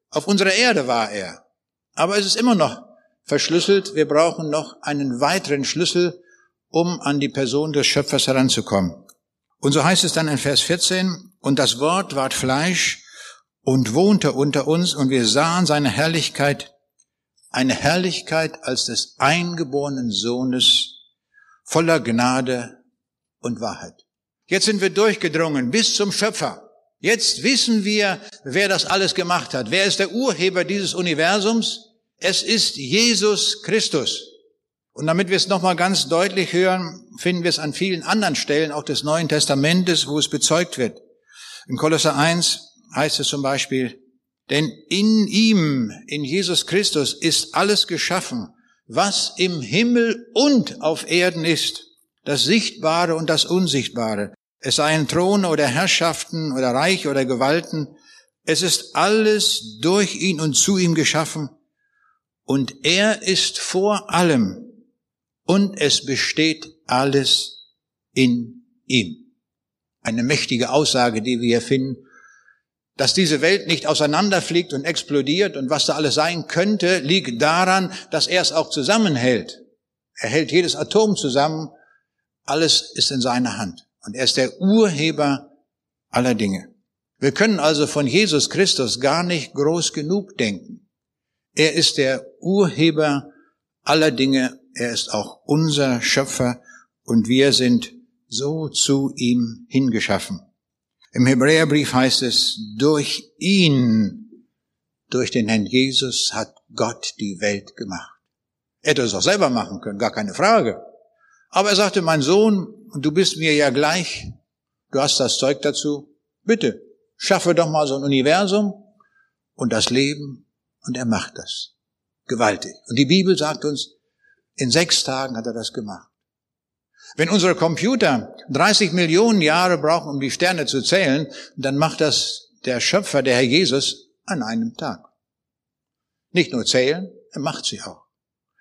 Auf unserer Erde war er. Aber es ist immer noch verschlüsselt. Wir brauchen noch einen weiteren Schlüssel, um an die Person des Schöpfers heranzukommen. Und so heißt es dann in Vers 14, und das Wort ward Fleisch und wohnte unter uns und wir sahen seine Herrlichkeit, eine Herrlichkeit als des eingeborenen Sohnes voller Gnade und Wahrheit. Jetzt sind wir durchgedrungen bis zum Schöpfer. Jetzt wissen wir, wer das alles gemacht hat. Wer ist der Urheber dieses Universums? Es ist Jesus Christus. Und damit wir es nochmal ganz deutlich hören, finden wir es an vielen anderen Stellen auch des Neuen Testamentes, wo es bezeugt wird. In Kolosser 1 heißt es zum Beispiel, denn in ihm, in Jesus Christus, ist alles geschaffen, was im Himmel und auf Erden ist, das Sichtbare und das Unsichtbare. Es seien Throne oder Herrschaften oder Reich oder Gewalten. Es ist alles durch ihn und zu ihm geschaffen. Und er ist vor allem und es besteht alles in ihm. Eine mächtige Aussage, die wir hier finden, dass diese Welt nicht auseinanderfliegt und explodiert und was da alles sein könnte, liegt daran, dass er es auch zusammenhält. Er hält jedes Atom zusammen, alles ist in seiner Hand. Und er ist der Urheber aller Dinge. Wir können also von Jesus Christus gar nicht groß genug denken. Er ist der Urheber aller Dinge er ist auch unser Schöpfer und wir sind so zu ihm hingeschaffen. Im Hebräerbrief heißt es, durch ihn, durch den Herrn Jesus hat Gott die Welt gemacht. Er hätte es auch selber machen können, gar keine Frage. Aber er sagte, mein Sohn, du bist mir ja gleich, Du hast das Zeug dazu. Bitte, schaffe doch mal so ein Universum und das Leben und er macht das. Gewaltig. Und die Bibel sagt uns, in sechs Tagen hat er das gemacht. Wenn unsere Computer 30 Millionen Jahre brauchen, um die Sterne zu zählen, dann macht das der Schöpfer, der Herr Jesus, an einem Tag. Nicht nur zählen, er macht sie auch.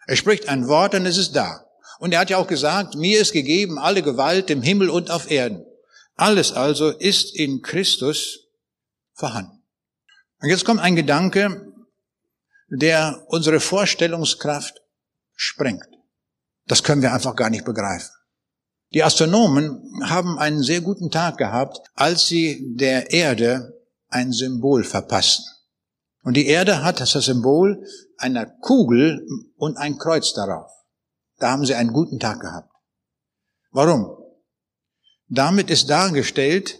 Er spricht ein Wort und es ist da. Und er hat ja auch gesagt, mir ist gegeben alle Gewalt im Himmel und auf Erden. Alles also ist in Christus vorhanden. Und jetzt kommt ein Gedanke, der unsere Vorstellungskraft sprengt. Das können wir einfach gar nicht begreifen. Die Astronomen haben einen sehr guten Tag gehabt, als sie der Erde ein Symbol verpassten. Und die Erde hat das Symbol einer Kugel und ein Kreuz darauf. Da haben sie einen guten Tag gehabt. Warum? Damit ist dargestellt,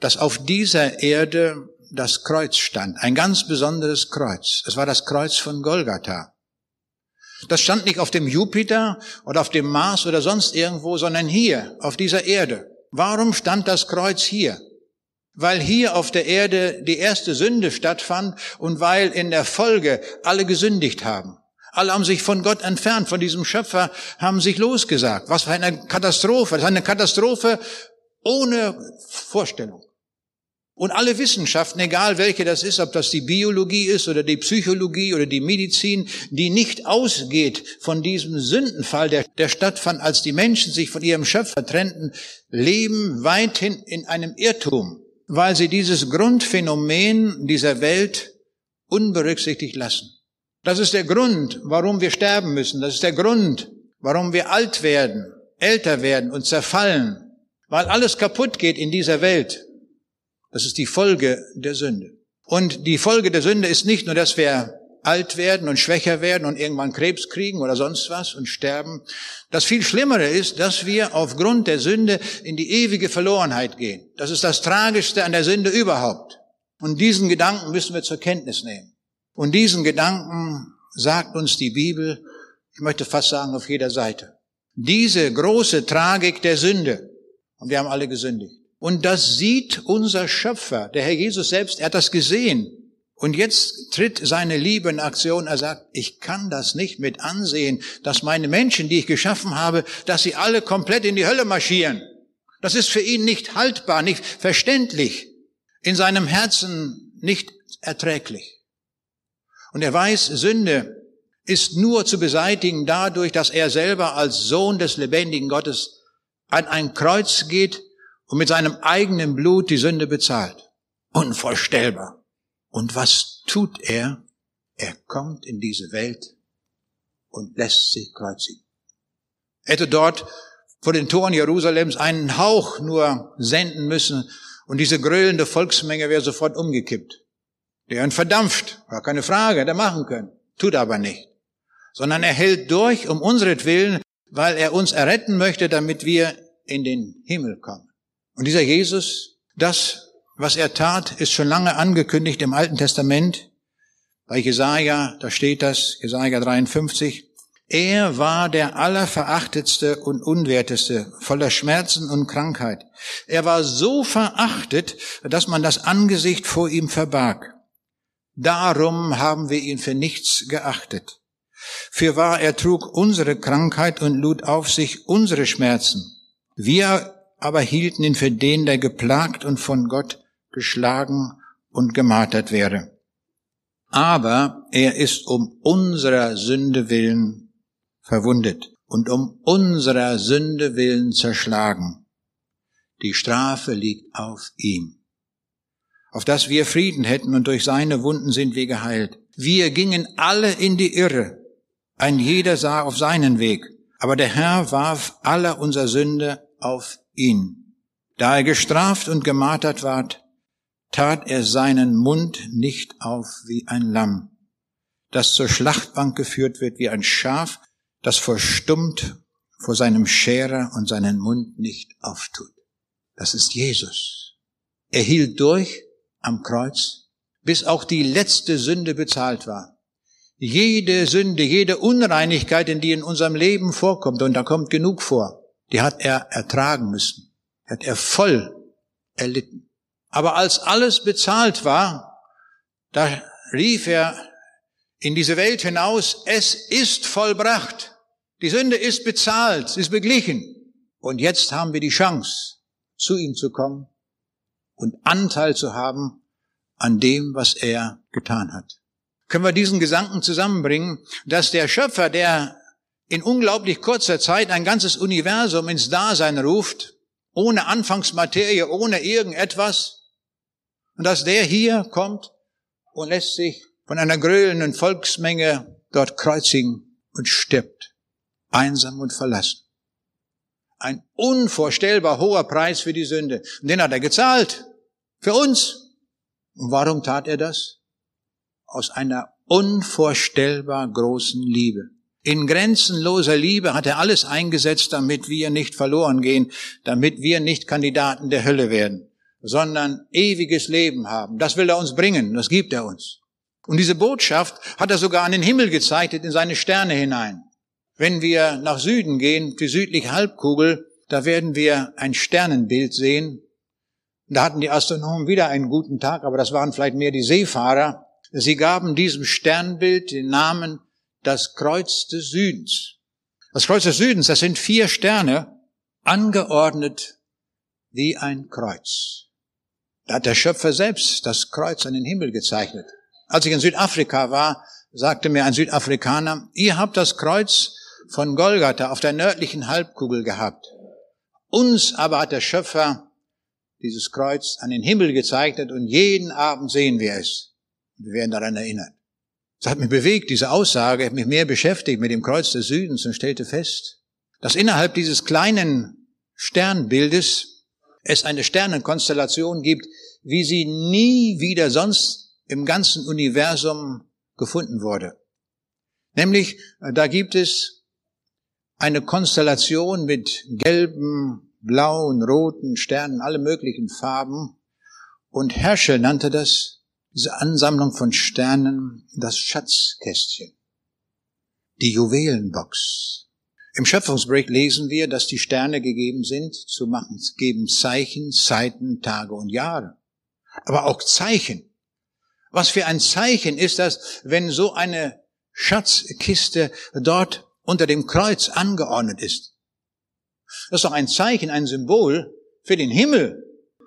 dass auf dieser Erde das Kreuz stand, ein ganz besonderes Kreuz. Es war das Kreuz von Golgatha. Das stand nicht auf dem Jupiter oder auf dem Mars oder sonst irgendwo, sondern hier, auf dieser Erde. Warum stand das Kreuz hier? Weil hier auf der Erde die erste Sünde stattfand und weil in der Folge alle gesündigt haben. Alle haben sich von Gott entfernt, von diesem Schöpfer, haben sich losgesagt. Was für eine Katastrophe. Das ist eine Katastrophe ohne Vorstellung. Und alle Wissenschaften, egal welche das ist, ob das die Biologie ist oder die Psychologie oder die Medizin, die nicht ausgeht von diesem Sündenfall, der, der stattfand, als die Menschen sich von ihrem Schöpfer trennten, leben weithin in einem Irrtum, weil sie dieses Grundphänomen dieser Welt unberücksichtigt lassen. Das ist der Grund, warum wir sterben müssen. Das ist der Grund, warum wir alt werden, älter werden und zerfallen, weil alles kaputt geht in dieser Welt. Das ist die Folge der Sünde. Und die Folge der Sünde ist nicht nur, dass wir alt werden und schwächer werden und irgendwann Krebs kriegen oder sonst was und sterben. Das viel Schlimmere ist, dass wir aufgrund der Sünde in die ewige Verlorenheit gehen. Das ist das Tragischste an der Sünde überhaupt. Und diesen Gedanken müssen wir zur Kenntnis nehmen. Und diesen Gedanken sagt uns die Bibel, ich möchte fast sagen auf jeder Seite. Diese große Tragik der Sünde, und wir haben alle gesündigt, und das sieht unser Schöpfer, der Herr Jesus selbst, er hat das gesehen. Und jetzt tritt seine Liebe in Aktion. Er sagt, ich kann das nicht mit ansehen, dass meine Menschen, die ich geschaffen habe, dass sie alle komplett in die Hölle marschieren. Das ist für ihn nicht haltbar, nicht verständlich, in seinem Herzen nicht erträglich. Und er weiß, Sünde ist nur zu beseitigen dadurch, dass er selber als Sohn des lebendigen Gottes an ein Kreuz geht und mit seinem eigenen Blut die Sünde bezahlt. Unvorstellbar. Und was tut er? Er kommt in diese Welt und lässt sich kreuzigen. Er hätte dort vor den Toren Jerusalems einen Hauch nur senden müssen und diese gröhlende Volksmenge wäre sofort umgekippt. Der ihn verdampft, war keine Frage, hätte machen können, tut aber nicht. Sondern er hält durch um unseretwillen, weil er uns erretten möchte, damit wir in den Himmel kommen. Und dieser Jesus, das, was er tat, ist schon lange angekündigt im Alten Testament. Bei Jesaja, da steht das, Jesaja 53. Er war der allerverachtetste und unwerteste, voller Schmerzen und Krankheit. Er war so verachtet, dass man das Angesicht vor ihm verbarg. Darum haben wir ihn für nichts geachtet. Für wahr, er trug unsere Krankheit und lud auf sich unsere Schmerzen. Wir aber hielten ihn für den, der geplagt und von Gott geschlagen und gemartert wäre. Aber er ist um unserer Sünde willen verwundet und um unserer Sünde willen zerschlagen. Die Strafe liegt auf ihm. Auf dass wir Frieden hätten und durch seine Wunden sind wir geheilt. Wir gingen alle in die Irre. Ein jeder sah auf seinen Weg. Aber der Herr warf aller unser Sünde auf ihn. Da er gestraft und gemartert ward, tat er seinen Mund nicht auf wie ein Lamm, das zur Schlachtbank geführt wird wie ein Schaf, das verstummt vor seinem Scherer und seinen Mund nicht auftut. Das ist Jesus. Er hielt durch am Kreuz, bis auch die letzte Sünde bezahlt war. Jede Sünde, jede Unreinigkeit, in die in unserem Leben vorkommt, und da kommt genug vor, die hat er ertragen müssen. Hat er voll erlitten. Aber als alles bezahlt war, da rief er in diese Welt hinaus, es ist vollbracht. Die Sünde ist bezahlt, ist beglichen. Und jetzt haben wir die Chance, zu ihm zu kommen und Anteil zu haben an dem, was er getan hat. Können wir diesen Gedanken zusammenbringen, dass der Schöpfer, der in unglaublich kurzer Zeit ein ganzes Universum ins Dasein ruft, ohne Anfangsmaterie, ohne irgendetwas, und dass der hier kommt und lässt sich von einer gröhlenden Volksmenge dort kreuzigen und stirbt, einsam und verlassen. Ein unvorstellbar hoher Preis für die Sünde. Und den hat er gezahlt. Für uns. Und warum tat er das? Aus einer unvorstellbar großen Liebe. In grenzenloser Liebe hat er alles eingesetzt, damit wir nicht verloren gehen, damit wir nicht Kandidaten der Hölle werden, sondern ewiges Leben haben. Das will er uns bringen, das gibt er uns. Und diese Botschaft hat er sogar an den Himmel gezeichnet, in seine Sterne hinein. Wenn wir nach Süden gehen, die südliche Halbkugel, da werden wir ein Sternenbild sehen. Da hatten die Astronomen wieder einen guten Tag, aber das waren vielleicht mehr die Seefahrer. Sie gaben diesem Sternbild den Namen das Kreuz des Südens. Das Kreuz des Südens, das sind vier Sterne, angeordnet wie ein Kreuz. Da hat der Schöpfer selbst das Kreuz an den Himmel gezeichnet. Als ich in Südafrika war, sagte mir ein Südafrikaner, ihr habt das Kreuz von Golgatha auf der nördlichen Halbkugel gehabt. Uns aber hat der Schöpfer dieses Kreuz an den Himmel gezeichnet und jeden Abend sehen wir es. Wir werden daran erinnert. Das hat mich bewegt, diese Aussage, hat mich mehr beschäftigt mit dem Kreuz des Südens und stellte fest, dass innerhalb dieses kleinen Sternbildes es eine Sternenkonstellation gibt, wie sie nie wieder sonst im ganzen Universum gefunden wurde. Nämlich, da gibt es eine Konstellation mit gelben, blauen, roten Sternen, alle möglichen Farben. Und Herschel nannte das diese Ansammlung von Sternen, das Schatzkästchen, die Juwelenbox. Im Schöpfungsbericht lesen wir, dass die Sterne gegeben sind, zu machen, geben Zeichen, Zeiten, Tage und Jahre. Aber auch Zeichen. Was für ein Zeichen ist das, wenn so eine Schatzkiste dort unter dem Kreuz angeordnet ist? Das ist doch ein Zeichen, ein Symbol für den Himmel.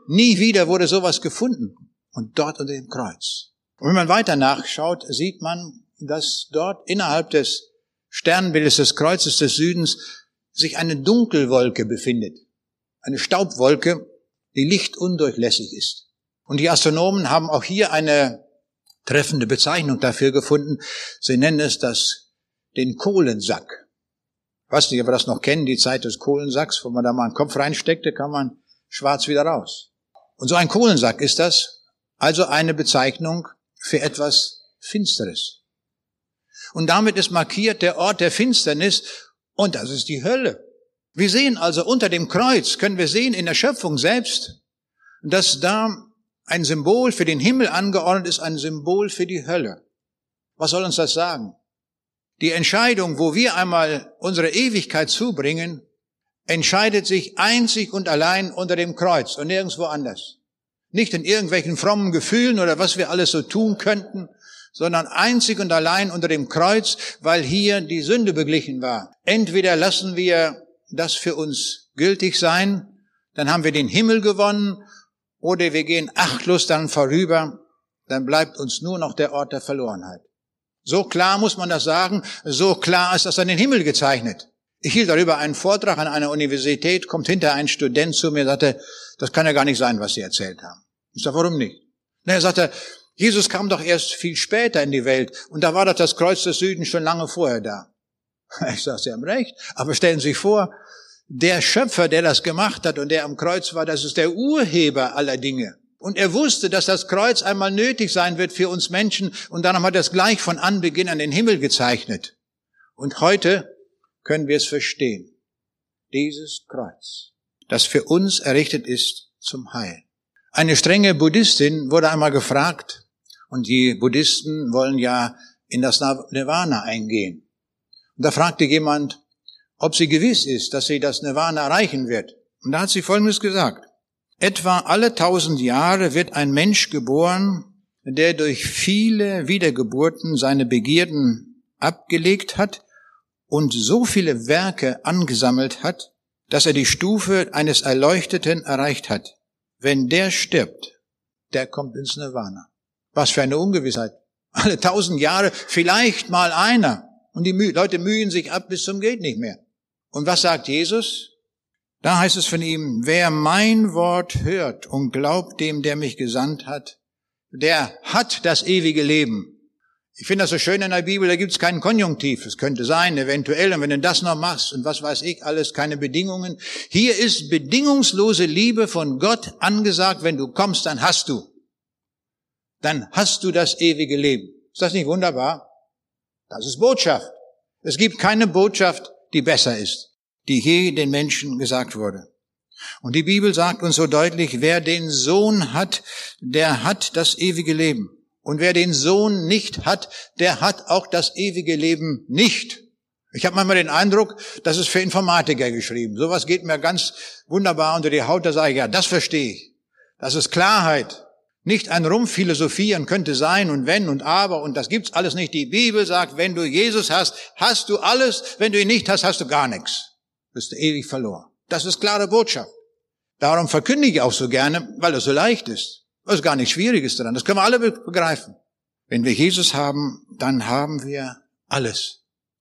Nie wieder wurde sowas gefunden und dort unter dem Kreuz. Und wenn man weiter nachschaut, sieht man, dass dort innerhalb des Sternbildes des Kreuzes des Südens sich eine Dunkelwolke befindet. Eine Staubwolke, die lichtundurchlässig ist. Und die Astronomen haben auch hier eine treffende Bezeichnung dafür gefunden. Sie nennen es das, den Kohlensack. Ich weiß nicht, ob wir das noch kennen, die Zeit des Kohlensacks, wo man da mal einen Kopf reinsteckte, kann man schwarz wieder raus. Und so ein Kohlensack ist das, also eine Bezeichnung für etwas Finsteres. Und damit ist markiert der Ort der Finsternis und das ist die Hölle. Wir sehen also unter dem Kreuz, können wir sehen in der Schöpfung selbst, dass da ein Symbol für den Himmel angeordnet ist, ein Symbol für die Hölle. Was soll uns das sagen? Die Entscheidung, wo wir einmal unsere Ewigkeit zubringen, entscheidet sich einzig und allein unter dem Kreuz und nirgendwo anders. Nicht in irgendwelchen frommen Gefühlen oder was wir alles so tun könnten, sondern einzig und allein unter dem Kreuz, weil hier die Sünde beglichen war. Entweder lassen wir das für uns gültig sein, dann haben wir den Himmel gewonnen, oder wir gehen achtlos dann vorüber, dann bleibt uns nur noch der Ort der Verlorenheit. So klar muss man das sagen, so klar ist das an den Himmel gezeichnet. Ich hielt darüber einen Vortrag an einer Universität, kommt hinter ein Student zu mir und sagte, das kann ja gar nicht sein, was Sie erzählt haben. Ich sage, warum nicht? Na, er sagte, Jesus kam doch erst viel später in die Welt und da war doch das Kreuz des Südens schon lange vorher da. Ich sage, Sie haben recht, aber stellen Sie sich vor, der Schöpfer, der das gemacht hat und der am Kreuz war, das ist der Urheber aller Dinge. Und er wusste, dass das Kreuz einmal nötig sein wird für uns Menschen und darum hat er es gleich von Anbeginn an den Himmel gezeichnet. Und heute können wir es verstehen. Dieses Kreuz, das für uns errichtet ist zum Heil. Eine strenge Buddhistin wurde einmal gefragt, und die Buddhisten wollen ja in das Nirvana eingehen. Und da fragte jemand, ob sie gewiss ist, dass sie das Nirvana erreichen wird. Und da hat sie Folgendes gesagt. Etwa alle tausend Jahre wird ein Mensch geboren, der durch viele Wiedergeburten seine Begierden abgelegt hat und so viele Werke angesammelt hat, dass er die Stufe eines Erleuchteten erreicht hat. Wenn der stirbt, der kommt ins Nirvana. Was für eine Ungewissheit. Alle tausend Jahre vielleicht mal einer. Und die Leute mühen sich ab bis zum geht nicht mehr. Und was sagt Jesus? Da heißt es von ihm, wer mein Wort hört und glaubt dem, der mich gesandt hat, der hat das ewige Leben. Ich finde das so schön in der Bibel, da gibt es keinen Konjunktiv. Es könnte sein, eventuell, und wenn du das noch machst und was weiß ich, alles keine Bedingungen. Hier ist bedingungslose Liebe von Gott angesagt, wenn du kommst, dann hast du. Dann hast du das ewige Leben. Ist das nicht wunderbar? Das ist Botschaft. Es gibt keine Botschaft, die besser ist, die je den Menschen gesagt wurde. Und die Bibel sagt uns so deutlich, wer den Sohn hat, der hat das ewige Leben. Und wer den Sohn nicht hat, der hat auch das ewige Leben nicht. Ich habe manchmal den Eindruck, das ist für Informatiker geschrieben. Sowas geht mir ganz wunderbar unter die Haut. Da sage ich, ja, das verstehe ich. Das ist Klarheit. Nicht ein Rumphilosophieren könnte sein und wenn und aber und das gibt's alles nicht. Die Bibel sagt, wenn du Jesus hast, hast du alles. Wenn du ihn nicht hast, hast du gar nichts. Bist du ewig verloren. Das ist klare Botschaft. Darum verkündige ich auch so gerne, weil es so leicht ist. Was ist gar nichts Schwieriges daran. Das können wir alle begreifen. Wenn wir Jesus haben, dann haben wir alles.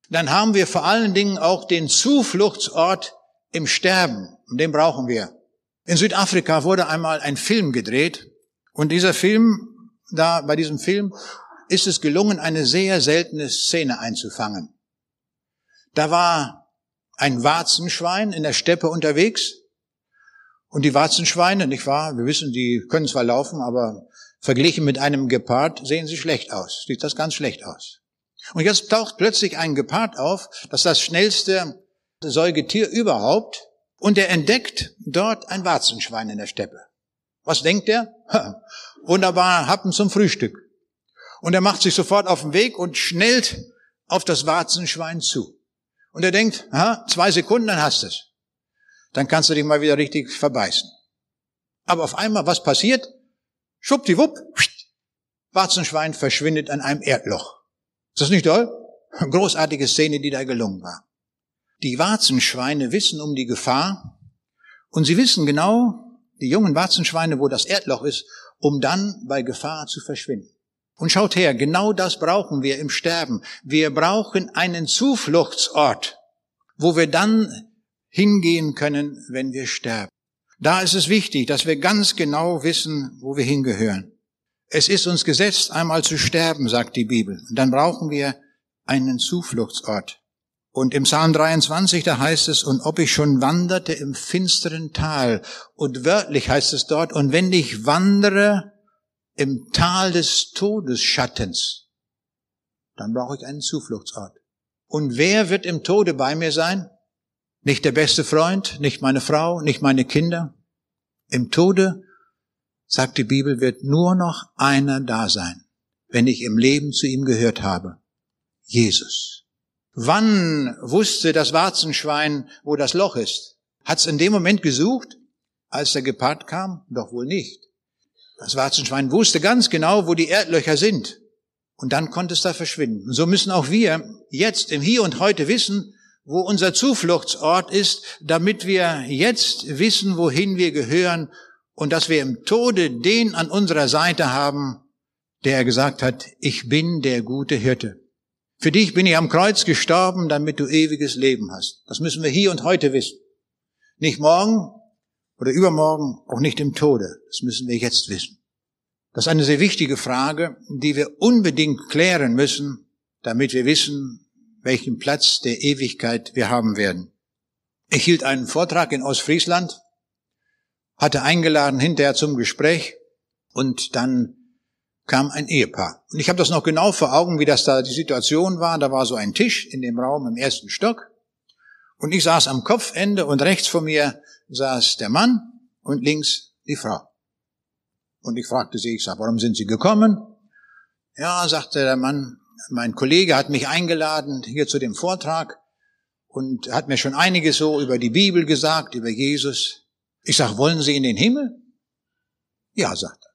Dann haben wir vor allen Dingen auch den Zufluchtsort im Sterben. Und den brauchen wir. In Südafrika wurde einmal ein Film gedreht. Und dieser Film, da, bei diesem Film ist es gelungen, eine sehr seltene Szene einzufangen. Da war ein Warzenschwein in der Steppe unterwegs und die Warzenschweine, nicht wahr? Wir wissen, die können zwar laufen, aber verglichen mit einem Gepard sehen sie schlecht aus. Sieht das ganz schlecht aus. Und jetzt taucht plötzlich ein Gepard auf, das ist das schnellste Säugetier überhaupt, und er entdeckt dort ein Warzenschwein in der Steppe. Was denkt er? Wunderbar, Happen zum Frühstück. Und er macht sich sofort auf den Weg und schnellt auf das Warzenschwein zu. Und er denkt, aha, zwei Sekunden, dann hast du es dann kannst du dich mal wieder richtig verbeißen. Aber auf einmal, was passiert? Schwuppdiwupp, Warzenschwein verschwindet an einem Erdloch. Ist das nicht toll? Großartige Szene, die da gelungen war. Die Warzenschweine wissen um die Gefahr und sie wissen genau, die jungen Warzenschweine, wo das Erdloch ist, um dann bei Gefahr zu verschwinden. Und schaut her, genau das brauchen wir im Sterben. Wir brauchen einen Zufluchtsort, wo wir dann hingehen können, wenn wir sterben. Da ist es wichtig, dass wir ganz genau wissen, wo wir hingehören. Es ist uns gesetzt, einmal zu sterben, sagt die Bibel. Und dann brauchen wir einen Zufluchtsort. Und im Psalm 23, da heißt es, und ob ich schon wanderte im finsteren Tal, und wörtlich heißt es dort, und wenn ich wandere im Tal des Todesschattens, dann brauche ich einen Zufluchtsort. Und wer wird im Tode bei mir sein? Nicht der beste Freund, nicht meine Frau, nicht meine Kinder. Im Tode, sagt die Bibel, wird nur noch einer da sein, wenn ich im Leben zu ihm gehört habe. Jesus. Wann wusste das Warzenschwein, wo das Loch ist? Hat es in dem Moment gesucht, als der Gepard kam? Doch wohl nicht. Das Warzenschwein wusste ganz genau, wo die Erdlöcher sind. Und dann konnte es da verschwinden. Und so müssen auch wir jetzt im Hier und Heute wissen, wo unser Zufluchtsort ist, damit wir jetzt wissen, wohin wir gehören und dass wir im Tode den an unserer Seite haben, der gesagt hat, ich bin der gute Hirte. Für dich bin ich am Kreuz gestorben, damit du ewiges Leben hast. Das müssen wir hier und heute wissen. Nicht morgen oder übermorgen, auch nicht im Tode. Das müssen wir jetzt wissen. Das ist eine sehr wichtige Frage, die wir unbedingt klären müssen, damit wir wissen, welchen Platz der Ewigkeit wir haben werden. Ich hielt einen Vortrag in Ostfriesland, hatte eingeladen hinterher zum Gespräch und dann kam ein Ehepaar. Und ich habe das noch genau vor Augen, wie das da die Situation war. Da war so ein Tisch in dem Raum im ersten Stock und ich saß am Kopfende und rechts von mir saß der Mann und links die Frau. Und ich fragte sie, ich sag, warum sind Sie gekommen? Ja, sagte der Mann, mein Kollege hat mich eingeladen hier zu dem Vortrag und hat mir schon einiges so über die Bibel gesagt, über Jesus. Ich sag, wollen Sie in den Himmel? Ja, sagt er.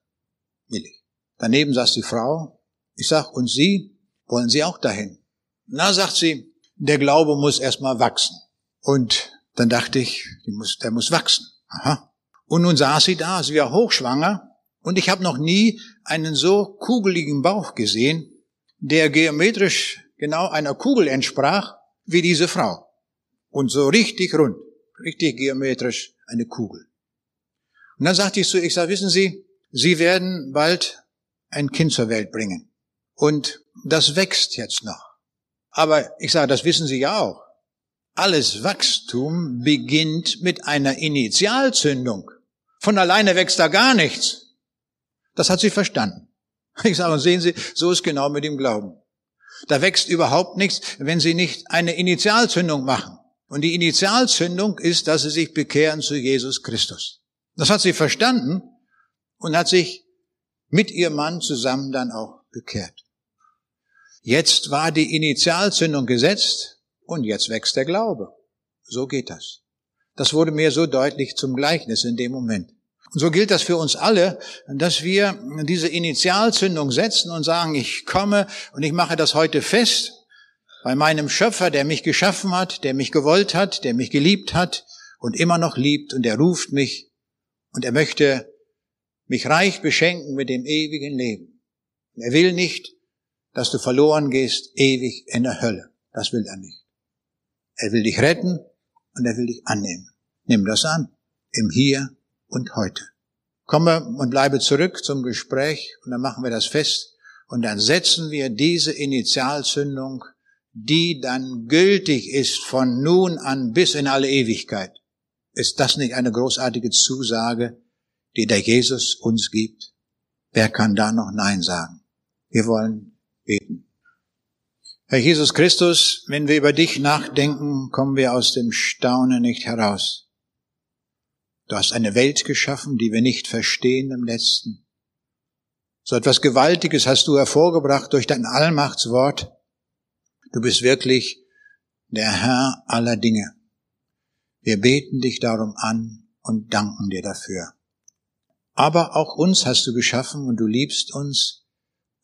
Will ich. Daneben saß die Frau. Ich sag, und Sie? Wollen Sie auch dahin? Na, sagt sie, der Glaube muss erstmal wachsen. Und dann dachte ich, muss, der muss wachsen. Aha. Und nun saß sie da, sie war hochschwanger, und ich habe noch nie einen so kugeligen Bauch gesehen, der geometrisch genau einer Kugel entsprach, wie diese Frau. Und so richtig rund, richtig geometrisch eine Kugel. Und dann sagte ich zu, ich sage, wissen Sie, Sie werden bald ein Kind zur Welt bringen. Und das wächst jetzt noch. Aber ich sage, das wissen Sie ja auch. Alles Wachstum beginnt mit einer Initialzündung. Von alleine wächst da gar nichts. Das hat sie verstanden. Ich sage, sehen Sie, so ist genau mit dem Glauben. Da wächst überhaupt nichts, wenn Sie nicht eine Initialzündung machen. Und die Initialzündung ist, dass Sie sich bekehren zu Jesus Christus. Das hat sie verstanden und hat sich mit ihrem Mann zusammen dann auch bekehrt. Jetzt war die Initialzündung gesetzt und jetzt wächst der Glaube. So geht das. Das wurde mir so deutlich zum Gleichnis in dem Moment. Und so gilt das für uns alle, dass wir diese Initialzündung setzen und sagen, ich komme und ich mache das heute fest bei meinem Schöpfer, der mich geschaffen hat, der mich gewollt hat, der mich geliebt hat und immer noch liebt und er ruft mich und er möchte mich reich beschenken mit dem ewigen Leben. Er will nicht, dass du verloren gehst ewig in der Hölle. Das will er nicht. Er will dich retten und er will dich annehmen. Nimm das an. Im Hier und heute. Komme und bleibe zurück zum Gespräch und dann machen wir das fest und dann setzen wir diese Initialzündung, die dann gültig ist von nun an bis in alle Ewigkeit. Ist das nicht eine großartige Zusage, die der Jesus uns gibt? Wer kann da noch Nein sagen? Wir wollen. Herr Jesus Christus, wenn wir über dich nachdenken, kommen wir aus dem Staunen nicht heraus. Du hast eine Welt geschaffen, die wir nicht verstehen im letzten. So etwas Gewaltiges hast du hervorgebracht durch dein Allmachtswort. Du bist wirklich der Herr aller Dinge. Wir beten dich darum an und danken dir dafür. Aber auch uns hast du geschaffen und du liebst uns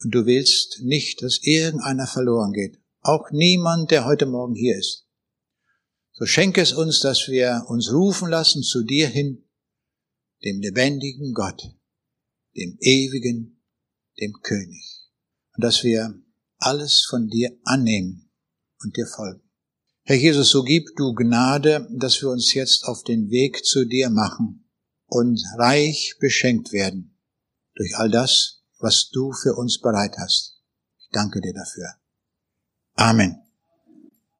und du willst nicht, dass irgendeiner verloren geht. Auch niemand, der heute Morgen hier ist. So schenke es uns, dass wir uns rufen lassen zu dir hin, dem lebendigen Gott, dem ewigen, dem König. Und dass wir alles von dir annehmen und dir folgen. Herr Jesus, so gib du Gnade, dass wir uns jetzt auf den Weg zu dir machen und reich beschenkt werden durch all das, was du für uns bereit hast. Ich danke dir dafür. Amen.